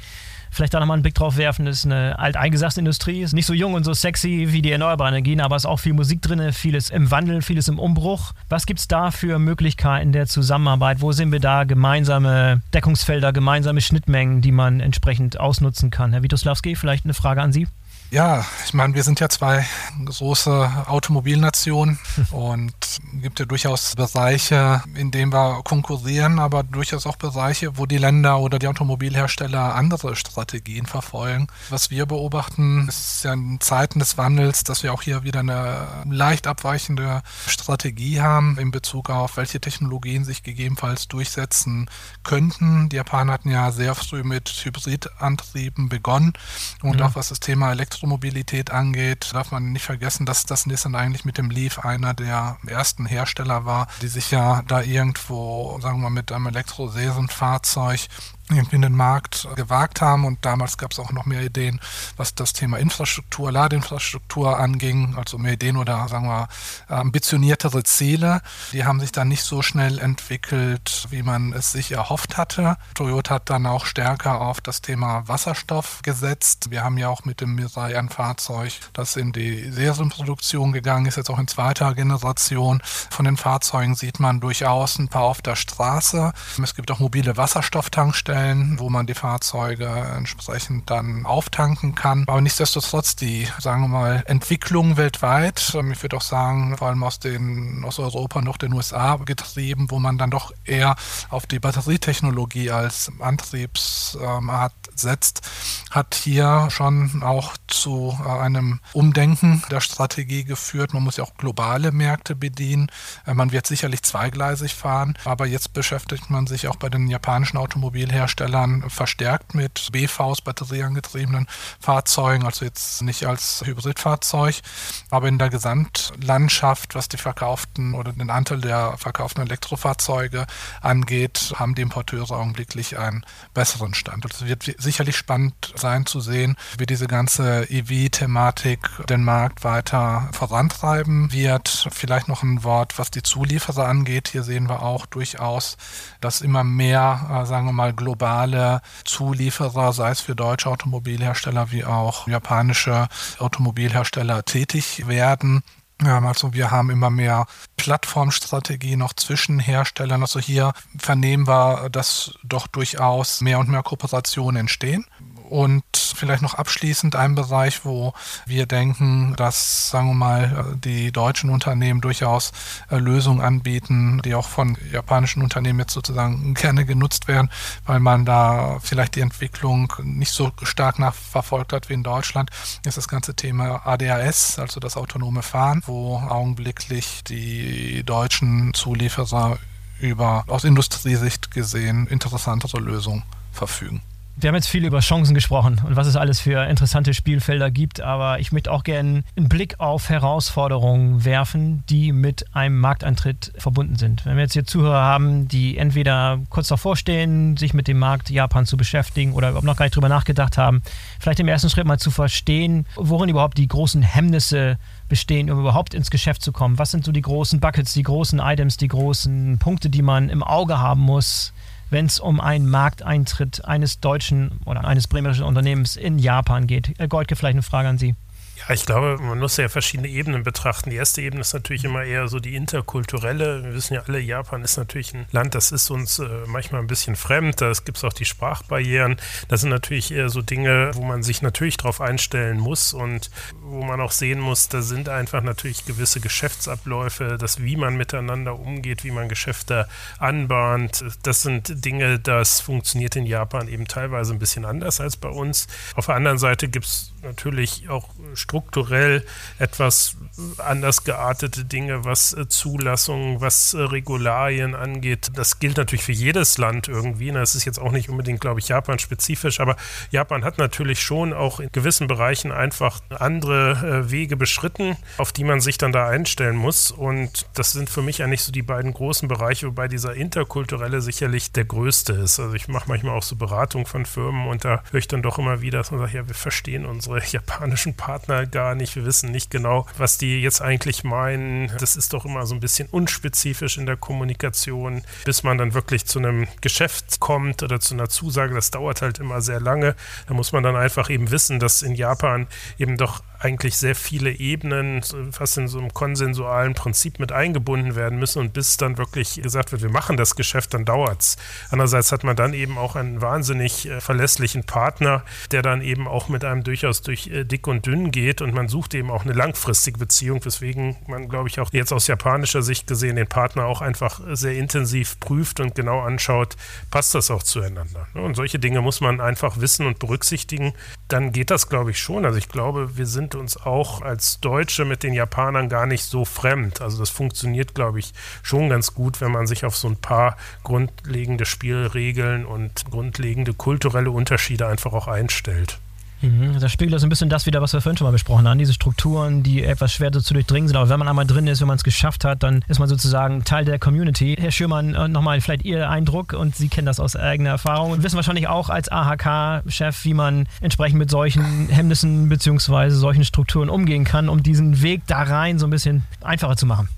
vielleicht da nochmal einen Blick drauf werfen, ist eine alteingesessene Industrie, ist nicht so jung und so sexy wie die erneuerbaren Energien, aber es ist auch viel Musik drin, vieles im Wandel, vieles im Umbruch. Was gibt es da für Möglichkeiten der Zusammenarbeit? Wo sehen wir da gemeinsame Deckungsfelder, gemeinsame Schnittmengen, die man entsprechend ausnutzen kann? Herr Witoslawski, vielleicht eine Frage an Sie. Ja, ich meine, wir sind ja zwei große Automobilnationen und gibt ja durchaus Bereiche, in denen wir konkurrieren, aber durchaus auch Bereiche, wo die Länder oder die Automobilhersteller andere Strategien verfolgen. Was wir beobachten, ist ja in Zeiten des Wandels, dass wir auch hier wieder eine leicht abweichende Strategie haben in Bezug auf, welche Technologien sich gegebenenfalls durchsetzen könnten. Die Japaner hatten ja sehr früh mit Hybridantrieben begonnen und ja. auch was das Thema Elektro Elektromobilität angeht, darf man nicht vergessen, dass das Nissan eigentlich mit dem Leaf einer der ersten Hersteller war, die sich ja da irgendwo, sagen wir mal, mit einem irgendwie in den Markt gewagt haben und damals gab es auch noch mehr Ideen, was das Thema Infrastruktur, Ladeinfrastruktur anging, also mehr Ideen oder sagen wir ambitioniertere Ziele. Die haben sich dann nicht so schnell entwickelt, wie man es sich erhofft hatte. Toyota hat dann auch stärker auf das Thema Wasserstoff gesetzt. Wir haben ja auch mit dem Mirai ein Fahrzeug, das in die Serienproduktion gegangen ist, jetzt auch in zweiter Generation. Von den Fahrzeugen sieht man durchaus ein paar auf der Straße. Es gibt auch mobile Wasserstofftankstellen Tankstellen, wo man die Fahrzeuge entsprechend dann auftanken kann. Aber nichtsdestotrotz die, sagen wir mal, Entwicklung weltweit, ähm, ich würde auch sagen, vor allem aus, den, aus Europa noch den USA getrieben, wo man dann doch eher auf die Batterietechnologie als Antriebsart setzt, hat hier schon auch zu äh, einem Umdenken der Strategie geführt. Man muss ja auch globale Märkte bedienen. Äh, man wird sicherlich zweigleisig fahren, aber jetzt beschäftigt man sich auch bei den japanischen Automobilherstellern Herstellern verstärkt mit BVs, batterieangetriebenen Fahrzeugen, also jetzt nicht als Hybridfahrzeug, aber in der Gesamtlandschaft, was die verkauften oder den Anteil der verkauften Elektrofahrzeuge angeht, haben die Importeure augenblicklich einen besseren Stand. Also es wird sicherlich spannend sein zu sehen, wie diese ganze EV-Thematik den Markt weiter vorantreiben wird. Vielleicht noch ein Wort, was die Zulieferer angeht. Hier sehen wir auch durchaus, dass immer mehr, äh, sagen wir mal, globale Zulieferer, sei es für deutsche Automobilhersteller wie auch japanische Automobilhersteller tätig werden. Also wir haben immer mehr Plattformstrategie noch zwischen Herstellern. Also hier vernehmen wir, dass doch durchaus mehr und mehr Kooperationen entstehen. Und vielleicht noch abschließend ein Bereich, wo wir denken, dass, sagen wir mal, die deutschen Unternehmen durchaus äh, Lösungen anbieten, die auch von japanischen Unternehmen jetzt sozusagen gerne genutzt werden, weil man da vielleicht die Entwicklung nicht so stark nachverfolgt hat wie in Deutschland, ist das ganze Thema ADAS, also das autonome Fahren, wo augenblicklich die deutschen Zulieferer über aus Industriesicht gesehen interessantere Lösungen verfügen. Wir haben jetzt viel über Chancen gesprochen und was es alles für interessante Spielfelder gibt, aber ich möchte auch gerne einen Blick auf Herausforderungen werfen, die mit einem Markteintritt verbunden sind. Wenn wir jetzt hier Zuhörer haben, die entweder kurz davor stehen, sich mit dem Markt Japan zu beschäftigen oder überhaupt noch gar nicht drüber nachgedacht haben, vielleicht im ersten Schritt mal zu verstehen, worin überhaupt die großen Hemmnisse bestehen, um überhaupt ins Geschäft zu kommen. Was sind so die großen Buckets, die großen Items, die großen Punkte, die man im Auge haben muss, wenn es um einen Markteintritt eines deutschen oder eines bremerischen Unternehmens in Japan geht. Herr Goldke, vielleicht eine Frage an Sie. Ja, ich glaube, man muss ja verschiedene Ebenen betrachten. Die erste Ebene ist natürlich immer eher so die interkulturelle. Wir wissen ja alle, Japan ist natürlich ein Land, das ist uns äh, manchmal ein bisschen fremd. Da gibt es auch die Sprachbarrieren. Das sind natürlich eher so Dinge, wo man sich natürlich darauf einstellen muss und wo man auch sehen muss, da sind einfach natürlich gewisse Geschäftsabläufe, das wie man miteinander umgeht, wie man Geschäfte anbahnt. Das sind Dinge, das funktioniert in Japan eben teilweise ein bisschen anders als bei uns. Auf der anderen Seite gibt es natürlich auch strukturell etwas anders geartete Dinge, was äh, Zulassungen, was äh, Regularien angeht. Das gilt natürlich für jedes Land irgendwie. Das ne? ist jetzt auch nicht unbedingt, glaube ich, Japan-spezifisch, aber Japan hat natürlich schon auch in gewissen Bereichen einfach andere äh, Wege beschritten, auf die man sich dann da einstellen muss. Und das sind für mich eigentlich so die beiden großen Bereiche, wobei dieser interkulturelle sicherlich der größte ist. Also ich mache manchmal auch so Beratung von Firmen und da höre ich dann doch immer wieder, dass man sagt, ja, wir verstehen unsere japanischen Partner gar nicht, wir wissen nicht genau, was die jetzt eigentlich meinen. Das ist doch immer so ein bisschen unspezifisch in der Kommunikation, bis man dann wirklich zu einem Geschäft kommt oder zu einer Zusage. Das dauert halt immer sehr lange. Da muss man dann einfach eben wissen, dass in Japan eben doch eigentlich sehr viele Ebenen fast in so einem konsensualen Prinzip mit eingebunden werden müssen und bis dann wirklich gesagt wird, wir machen das Geschäft, dann dauert es. Andererseits hat man dann eben auch einen wahnsinnig äh, verlässlichen Partner, der dann eben auch mit einem durchaus durch äh, dick und dünn geht und man sucht eben auch eine langfristige Beziehung, weswegen man, glaube ich, auch jetzt aus japanischer Sicht gesehen den Partner auch einfach sehr intensiv prüft und genau anschaut, passt das auch zueinander. Und solche Dinge muss man einfach wissen und berücksichtigen. Dann geht das, glaube ich, schon. Also ich glaube, wir sind uns auch als Deutsche mit den Japanern gar nicht so fremd. Also das funktioniert, glaube ich, schon ganz gut, wenn man sich auf so ein paar grundlegende Spielregeln und grundlegende kulturelle Unterschiede einfach auch einstellt. Mhm. Das spiegelt so ein bisschen das wieder, was wir vorhin schon mal besprochen haben. Diese Strukturen, die etwas schwer zu durchdringen sind. Aber wenn man einmal drin ist, wenn man es geschafft hat, dann ist man sozusagen Teil der Community. Herr Schürmann, äh, nochmal vielleicht Ihr Eindruck und Sie kennen das aus eigener Erfahrung und wissen wahrscheinlich auch als AHK-Chef, wie man entsprechend mit solchen Hemmnissen bzw. solchen Strukturen umgehen kann, um diesen Weg da rein so ein bisschen einfacher zu machen.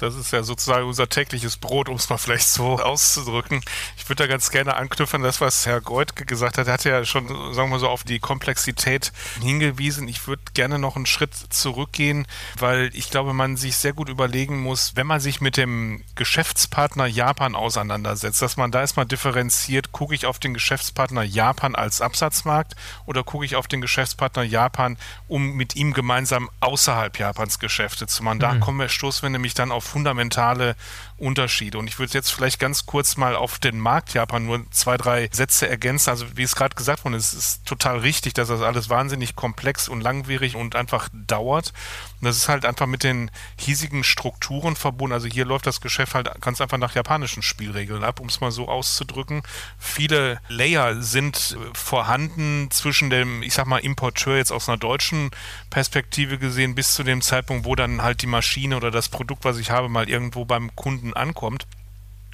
Das ist ja sozusagen unser tägliches Brot, um es mal vielleicht so auszudrücken. Ich würde da ganz gerne anknüpfen, das, was Herr Greutke gesagt hat. Er hat ja schon, sagen wir mal so, auf die Komplexität hingewiesen. Ich würde gerne noch einen Schritt zurückgehen, weil ich glaube, man sich sehr gut überlegen muss, wenn man sich mit dem Geschäftspartner Japan auseinandersetzt, dass man da erstmal differenziert, gucke ich auf den Geschäftspartner Japan als Absatzmarkt oder gucke ich auf den Geschäftspartner Japan, um mit ihm gemeinsam außerhalb Japans Geschäfte zu machen. Da mhm. kommen wir, stoßen wir nämlich dann auf fundamentale Unterschiede. Und ich würde jetzt vielleicht ganz kurz mal auf den Markt Japan nur zwei, drei Sätze ergänzen. Also wie es gerade gesagt wurde, es ist total richtig, dass das alles wahnsinnig komplex und langwierig und einfach dauert. Und das ist halt einfach mit den hiesigen Strukturen verbunden. Also hier läuft das Geschäft halt ganz einfach nach japanischen Spielregeln ab, um es mal so auszudrücken. Viele Layer sind vorhanden zwischen dem, ich sag mal, Importeur jetzt aus einer deutschen Perspektive gesehen bis zu dem Zeitpunkt, wo dann halt die Maschine oder das Produkt, was ich habe, mal irgendwo beim Kunden ankommt.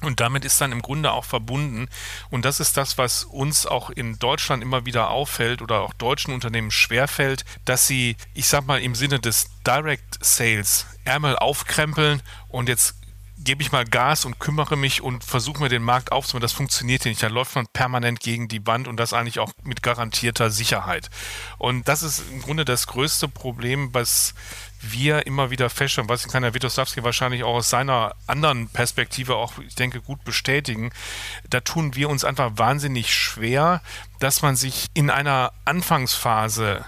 Und damit ist dann im Grunde auch verbunden, und das ist das, was uns auch in Deutschland immer wieder auffällt oder auch deutschen Unternehmen schwerfällt, dass sie, ich sag mal, im Sinne des Direct Sales Ärmel aufkrempeln und jetzt gebe ich mal Gas und kümmere mich und versuche mir den Markt aufzubauen. Das funktioniert hier nicht. Da läuft man permanent gegen die Wand und das eigentlich auch mit garantierter Sicherheit. Und das ist im Grunde das größte Problem, was wir immer wieder feststellen, was kann Herr Witoslawski wahrscheinlich auch aus seiner anderen Perspektive auch, ich denke, gut bestätigen. Da tun wir uns einfach wahnsinnig schwer, dass man sich in einer Anfangsphase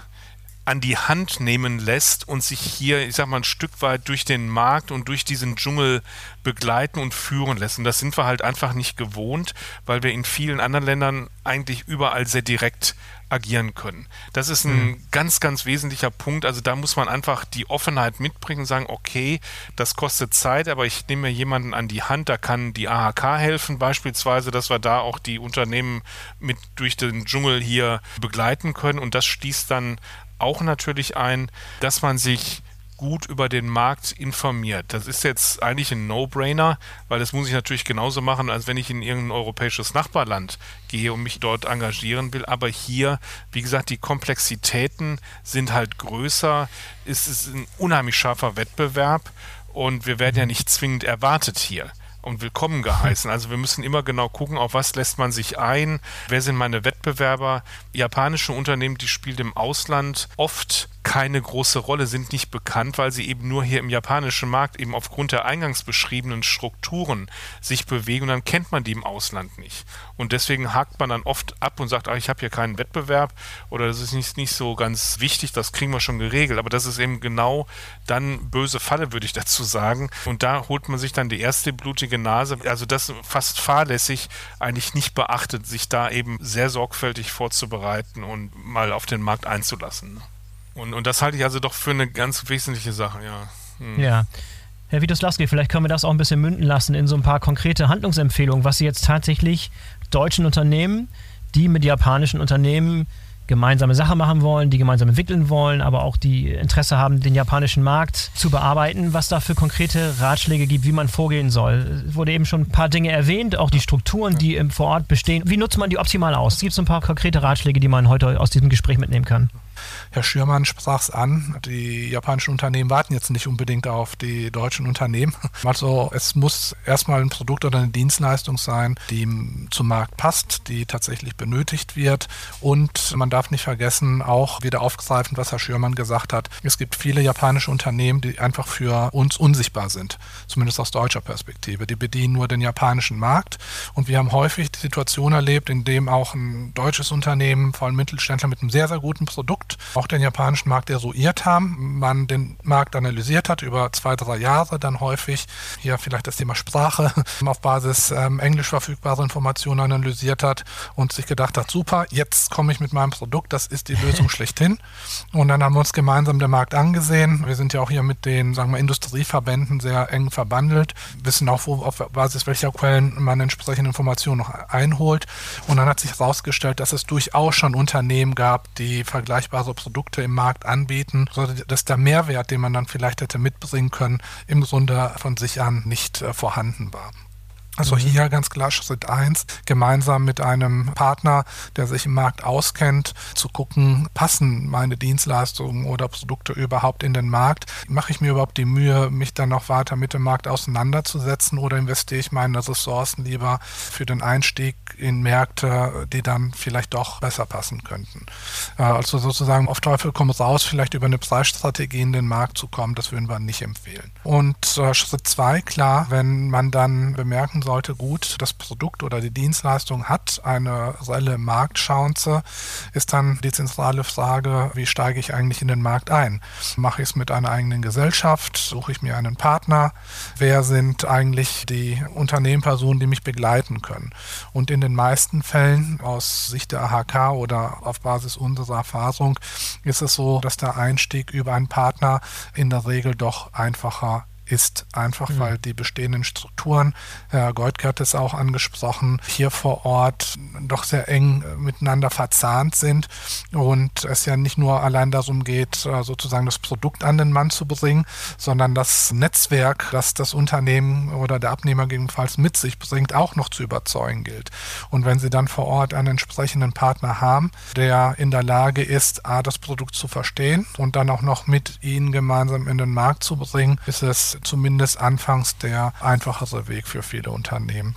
an die Hand nehmen lässt und sich hier, ich sag mal, ein Stück weit durch den Markt und durch diesen Dschungel begleiten und führen lässt. Und das sind wir halt einfach nicht gewohnt, weil wir in vielen anderen Ländern eigentlich überall sehr direkt agieren können. Das ist ein mhm. ganz, ganz wesentlicher Punkt. Also da muss man einfach die Offenheit mitbringen und sagen, okay, das kostet Zeit, aber ich nehme mir jemanden an die Hand, da kann die AHK helfen beispielsweise, dass wir da auch die Unternehmen mit durch den Dschungel hier begleiten können. Und das schließt dann auch natürlich ein, dass man sich gut über den Markt informiert. Das ist jetzt eigentlich ein No-Brainer, weil das muss ich natürlich genauso machen, als wenn ich in irgendein europäisches Nachbarland gehe und mich dort engagieren will. Aber hier, wie gesagt, die Komplexitäten sind halt größer. Es ist ein unheimlich scharfer Wettbewerb und wir werden ja nicht zwingend erwartet hier und willkommen geheißen. Also wir müssen immer genau gucken, auf was lässt man sich ein, wer sind meine Wettbewerber. Japanische Unternehmen, die spielen im Ausland oft keine große Rolle, sind nicht bekannt, weil sie eben nur hier im japanischen Markt eben aufgrund der eingangs beschriebenen Strukturen sich bewegen und dann kennt man die im Ausland nicht. Und deswegen hakt man dann oft ab und sagt, ach, ich habe hier keinen Wettbewerb oder das ist nicht, nicht so ganz wichtig, das kriegen wir schon geregelt. Aber das ist eben genau dann böse Falle, würde ich dazu sagen. Und da holt man sich dann die erste blutige Nase. Also das fast fahrlässig eigentlich nicht beachtet, sich da eben sehr sorgfältig vorzubereiten und mal auf den Markt einzulassen. Und, und das halte ich also doch für eine ganz wesentliche Sache, ja. Hm. Ja. Herr Witoslawski, vielleicht können wir das auch ein bisschen münden lassen in so ein paar konkrete Handlungsempfehlungen, was Sie jetzt tatsächlich deutschen Unternehmen, die mit japanischen Unternehmen gemeinsame Sache machen wollen, die gemeinsam entwickeln wollen, aber auch die Interesse haben, den japanischen Markt zu bearbeiten, was da für konkrete Ratschläge gibt, wie man vorgehen soll. Es wurde eben schon ein paar Dinge erwähnt, auch die Strukturen, die vor Ort bestehen. Wie nutzt man die optimal aus? Gibt es ein paar konkrete Ratschläge, die man heute aus diesem Gespräch mitnehmen kann? Herr Schürmann sprach es an, die japanischen Unternehmen warten jetzt nicht unbedingt auf die deutschen Unternehmen. Also es muss erstmal ein Produkt oder eine Dienstleistung sein, die zum Markt passt, die tatsächlich benötigt wird. Und man darf nicht vergessen, auch wieder aufgreifend, was Herr Schürmann gesagt hat, es gibt viele japanische Unternehmen, die einfach für uns unsichtbar sind, zumindest aus deutscher Perspektive. Die bedienen nur den japanischen Markt. Und wir haben häufig die Situation erlebt, in dem auch ein deutsches Unternehmen, vor allem Mittelständler mit einem sehr, sehr guten Produkt, auch den japanischen Markt eruiert haben, man den Markt analysiert hat über zwei, drei Jahre, dann häufig hier vielleicht das Thema Sprache auf Basis ähm, englisch verfügbarer Informationen analysiert hat und sich gedacht hat, super, jetzt komme ich mit meinem Produkt, das ist die Lösung schlechthin. Und dann haben wir uns gemeinsam den Markt angesehen. Wir sind ja auch hier mit den, sagen wir, Industrieverbänden sehr eng verbandelt, wissen auch, wo, auf Basis welcher Quellen man entsprechende Informationen noch einholt. Und dann hat sich herausgestellt, dass es durchaus schon Unternehmen gab, die vergleichbare Produkte im Markt anbieten, sodass der Mehrwert, den man dann vielleicht hätte mitbringen können, im Grunde von sich an nicht äh, vorhanden war. Also mhm. hier ganz klar Schritt 1, gemeinsam mit einem Partner, der sich im Markt auskennt, zu gucken, passen meine Dienstleistungen oder Produkte überhaupt in den Markt? Mache ich mir überhaupt die Mühe, mich dann noch weiter mit dem Markt auseinanderzusetzen oder investiere ich meine Ressourcen lieber für den Einstieg in Märkte, die dann vielleicht doch besser passen könnten? Äh, also sozusagen auf Teufel komm raus, vielleicht über eine Preisstrategie in den Markt zu kommen, das würden wir nicht empfehlen. Und äh, Schritt 2, klar, wenn man dann bemerken beachten sollte, gut, das Produkt oder die Dienstleistung hat eine reelle Marktchance, ist dann die zentrale Frage, wie steige ich eigentlich in den Markt ein? Mache ich es mit einer eigenen Gesellschaft? Suche ich mir einen Partner? Wer sind eigentlich die Unternehmenpersonen, die mich begleiten können? Und in den meisten Fällen aus Sicht der AHK oder auf Basis unserer Erfahrung ist es so, dass der Einstieg über einen Partner in der Regel doch einfacher ist einfach, mhm. weil die bestehenden Strukturen, Herr Goldke hat es auch angesprochen, hier vor Ort doch sehr eng äh, miteinander verzahnt sind und es ja nicht nur allein darum geht, äh, sozusagen das Produkt an den Mann zu bringen, sondern das Netzwerk, das das Unternehmen oder der Abnehmer gegebenenfalls mit sich bringt, auch noch zu überzeugen gilt. Und wenn Sie dann vor Ort einen entsprechenden Partner haben, der in der Lage ist, A, das Produkt zu verstehen und dann auch noch mit Ihnen gemeinsam in den Markt zu bringen, ist es zumindest anfangs der einfachere Weg für viele Unternehmen.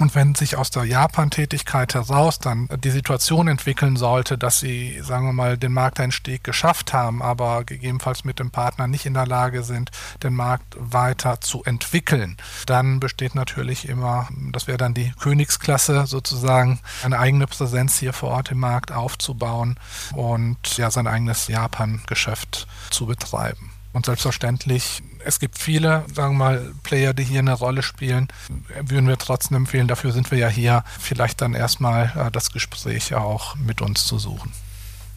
Und wenn sich aus der Japan-Tätigkeit heraus dann die Situation entwickeln sollte, dass sie, sagen wir mal, den Markteinstieg geschafft haben, aber gegebenenfalls mit dem Partner nicht in der Lage sind, den Markt weiter zu entwickeln, dann besteht natürlich immer, das wäre dann die Königsklasse sozusagen, eine eigene Präsenz hier vor Ort im Markt aufzubauen und ja sein eigenes Japan-Geschäft zu betreiben. Und selbstverständlich, es gibt viele, sagen wir mal, Player, die hier eine Rolle spielen. Würden wir trotzdem empfehlen, dafür sind wir ja hier, vielleicht dann erstmal äh, das Gespräch auch mit uns zu suchen.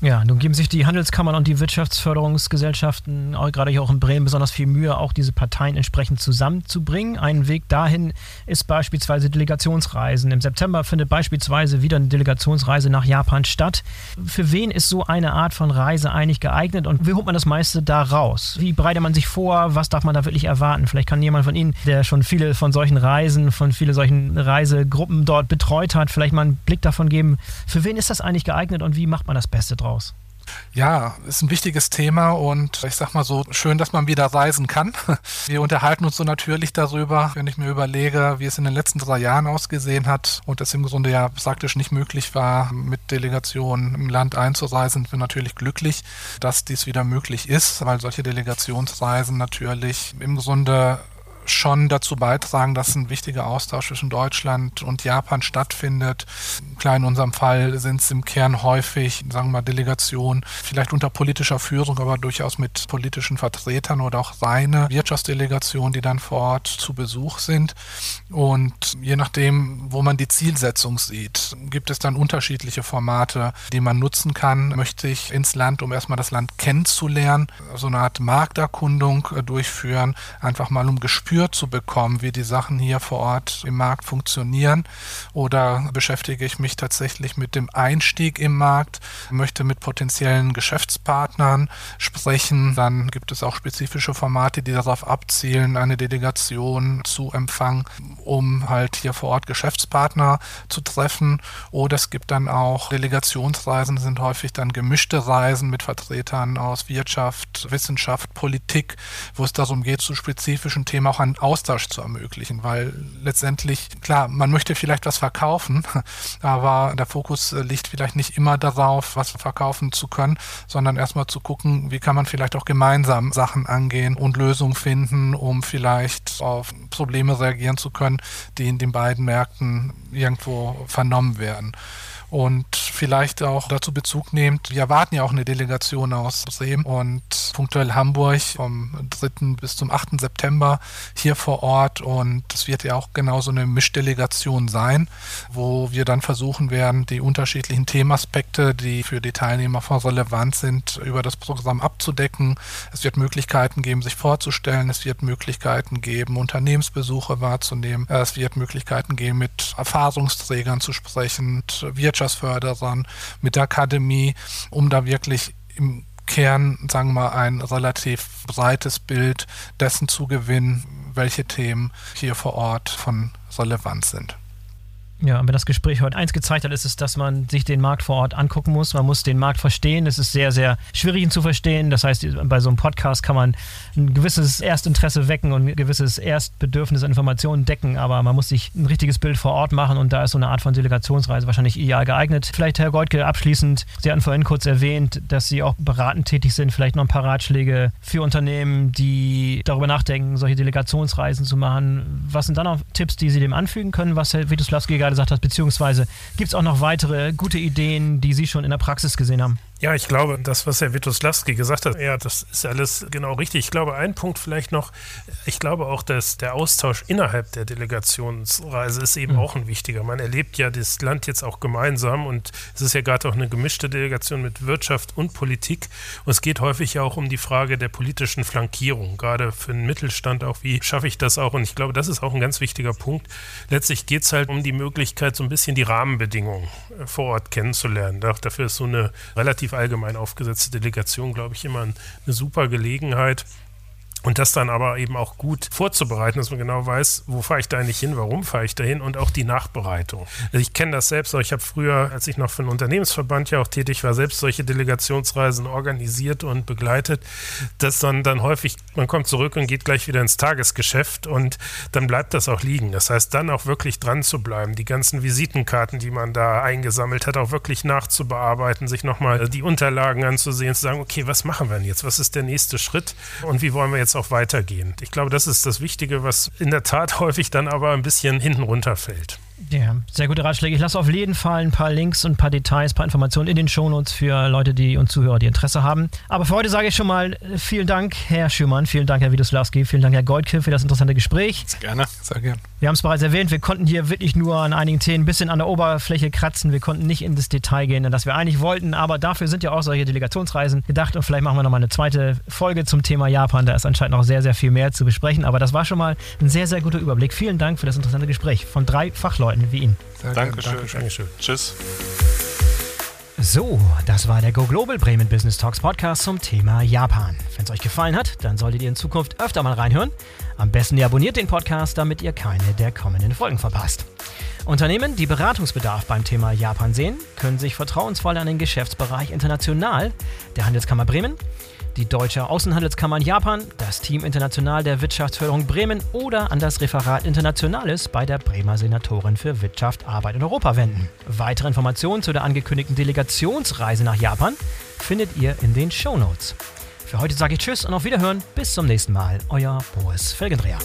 Ja, nun geben sich die Handelskammern und die Wirtschaftsförderungsgesellschaften, auch gerade hier auch in Bremen, besonders viel Mühe, auch diese Parteien entsprechend zusammenzubringen. Ein Weg dahin ist beispielsweise Delegationsreisen. Im September findet beispielsweise wieder eine Delegationsreise nach Japan statt. Für wen ist so eine Art von Reise eigentlich geeignet und wie holt man das meiste da raus? Wie bereitet man sich vor? Was darf man da wirklich erwarten? Vielleicht kann jemand von Ihnen, der schon viele von solchen Reisen, von vielen solchen Reisegruppen dort betreut hat, vielleicht mal einen Blick davon geben, für wen ist das eigentlich geeignet und wie macht man das Beste draus? Aus? Ja, ist ein wichtiges Thema und ich sag mal so, schön, dass man wieder reisen kann. Wir unterhalten uns so natürlich darüber, wenn ich mir überlege, wie es in den letzten drei Jahren ausgesehen hat und es im Grunde ja praktisch nicht möglich war, mit Delegationen im Land einzureisen, sind wir natürlich glücklich, dass dies wieder möglich ist, weil solche Delegationsreisen natürlich im Grunde schon dazu beitragen, dass ein wichtiger Austausch zwischen Deutschland und Japan stattfindet. Klar, in unserem Fall sind es im Kern häufig, sagen wir mal, Delegationen, vielleicht unter politischer Führung, aber durchaus mit politischen Vertretern oder auch reine Wirtschaftsdelegationen, die dann vor Ort zu Besuch sind. Und je nachdem, wo man die Zielsetzung sieht, gibt es dann unterschiedliche Formate, die man nutzen kann. Möchte ich ins Land, um erstmal das Land kennenzulernen, so eine Art Markterkundung äh, durchführen, einfach mal um Gespür Gespür zu bekommen, wie die Sachen hier vor Ort im Markt funktionieren? Oder beschäftige ich mich tatsächlich mit dem Einstieg im Markt, möchte mit potenziellen Geschäftspartnern sprechen? Dann gibt es auch spezifische Formate, die darauf abzielen, eine Delegation zu empfangen, um halt hier vor Ort Geschäftspartner zu treffen. Oder es gibt dann auch Delegationsreisen, sind häufig dann gemischte Reisen mit Vertretern aus Wirtschaft, Wissenschaft, Politik, wo es darum geht, zu spezifischen Themen auch einen Austausch zu ermöglichen, weil letztendlich, klar, man möchte vielleicht was verkaufen, aber der Fokus äh, liegt vielleicht nicht immer darauf, was verkaufen zu können, sondern erstmal zu gucken, wie kann man vielleicht auch gemeinsam Sachen angehen und Lösungen finden, um vielleicht auf Probleme reagieren zu können, die in den beiden Märkten irgendwo vernommen werden. Und vielleicht auch dazu Bezug nehmt, wir erwarten ja auch eine Delegation aus Bremen und punktuell Hamburg vom 3. bis zum 8. September hier vor Ort und es wird ja auch genauso eine Mischdelegation sein, wo wir dann versuchen werden, die unterschiedlichen Themaspekte, die für die Teilnehmer von relevant sind, über das Programm abzudecken. Es wird Möglichkeiten geben, sich vorzustellen. Es wird Möglichkeiten geben, Unternehmensbesuche wahrzunehmen. Es wird Möglichkeiten geben, mit Erfahrungsträgern zu sprechen, Wirtschaft Wirtschaftsförderern, mit der Akademie, um da wirklich im Kern, sagen wir mal, ein relativ breites Bild dessen zu gewinnen, welche Themen hier vor Ort von Relevanz sind. Ja, wenn das Gespräch heute eins gezeigt hat, ist es, dass man sich den Markt vor Ort angucken muss. Man muss den Markt verstehen. Es ist sehr, sehr schwierig, ihn zu verstehen. Das heißt, bei so einem Podcast kann man ein gewisses Erstinteresse wecken und ein gewisses Erstbedürfnis an Informationen decken, aber man muss sich ein richtiges Bild vor Ort machen und da ist so eine Art von Delegationsreise wahrscheinlich ideal geeignet. Vielleicht, Herr Goldke, abschließend, Sie hatten vorhin kurz erwähnt, dass Sie auch beratend tätig sind. Vielleicht noch ein paar Ratschläge für Unternehmen, die darüber nachdenken, solche Delegationsreisen zu machen. Was sind dann noch Tipps, die Sie dem anfügen können, was Herr Witoslawski gerade gesagt hat, beziehungsweise gibt es auch noch weitere gute Ideen, die Sie schon in der Praxis gesehen haben? Ja, ich glaube, das, was Herr Witoslawski gesagt hat, ja, das ist alles genau richtig. Ich glaube, ein Punkt vielleicht noch, ich glaube auch, dass der Austausch innerhalb der Delegationsreise ist eben mhm. auch ein wichtiger. Man erlebt ja das Land jetzt auch gemeinsam und es ist ja gerade auch eine gemischte Delegation mit Wirtschaft und Politik. Und es geht häufig ja auch um die Frage der politischen Flankierung, gerade für den Mittelstand auch, wie schaffe ich das auch? Und ich glaube, das ist auch ein ganz wichtiger Punkt. Letztlich geht es halt um die Möglichkeit, so ein bisschen die Rahmenbedingungen äh, vor Ort kennenzulernen. Dafür ist so eine relativ allgemein aufgesetzte Delegation, glaube ich, immer eine super Gelegenheit. Und das dann aber eben auch gut vorzubereiten, dass man genau weiß, wo fahre ich da eigentlich hin, warum fahre ich da hin und auch die Nachbereitung. Also ich kenne das selbst, ich habe früher, als ich noch für einen Unternehmensverband ja auch tätig war, selbst solche Delegationsreisen organisiert und begleitet, dass dann, dann häufig, man kommt zurück und geht gleich wieder ins Tagesgeschäft und dann bleibt das auch liegen. Das heißt, dann auch wirklich dran zu bleiben, die ganzen Visitenkarten, die man da eingesammelt hat, auch wirklich nachzubearbeiten, sich nochmal die Unterlagen anzusehen, zu sagen, okay, was machen wir denn jetzt? Was ist der nächste Schritt und wie wollen wir jetzt auch weitergehen? Ich glaube, das ist das Wichtige, was in der Tat häufig dann aber ein bisschen hinten runterfällt. Ja, sehr gute Ratschläge. Ich lasse auf jeden Fall ein paar Links und ein paar Details, ein paar Informationen in den Shownotes für Leute, die und Zuhörer, die Interesse haben. Aber für heute sage ich schon mal äh, vielen Dank, Herr Schürmann, vielen Dank, Herr Widoslawski, vielen Dank, Herr Goldke, für das interessante Gespräch. Sehr gerne. Sehr gerne. Wir haben es bereits erwähnt, wir konnten hier wirklich nur an einigen Themen ein bisschen an der Oberfläche kratzen. Wir konnten nicht in das Detail gehen, das wir eigentlich wollten, aber dafür sind ja auch solche Delegationsreisen gedacht und vielleicht machen wir nochmal eine zweite Folge zum Thema Japan. Da ist anscheinend noch sehr, sehr viel mehr zu besprechen, aber das war schon mal ein sehr, sehr guter Überblick. Vielen Dank für das interessante Gespräch von drei Fachleuten wie Ihnen. Dankeschön. Dankeschön. Dankeschön. Tschüss. So, das war der Go Global Bremen Business Talks Podcast zum Thema Japan. Wenn es euch gefallen hat, dann solltet ihr in Zukunft öfter mal reinhören. Am besten ihr abonniert den Podcast, damit ihr keine der kommenden Folgen verpasst. Unternehmen, die Beratungsbedarf beim Thema Japan sehen, können sich vertrauensvoll an den Geschäftsbereich International der Handelskammer Bremen die Deutsche Außenhandelskammer in Japan, das Team International der Wirtschaftsförderung Bremen oder an das Referat Internationales bei der Bremer Senatorin für Wirtschaft, Arbeit und Europa wenden. Weitere Informationen zu der angekündigten Delegationsreise nach Japan findet ihr in den Show Notes. Für heute sage ich Tschüss und auf Wiederhören. Bis zum nächsten Mal. Euer Boris Felgendreher.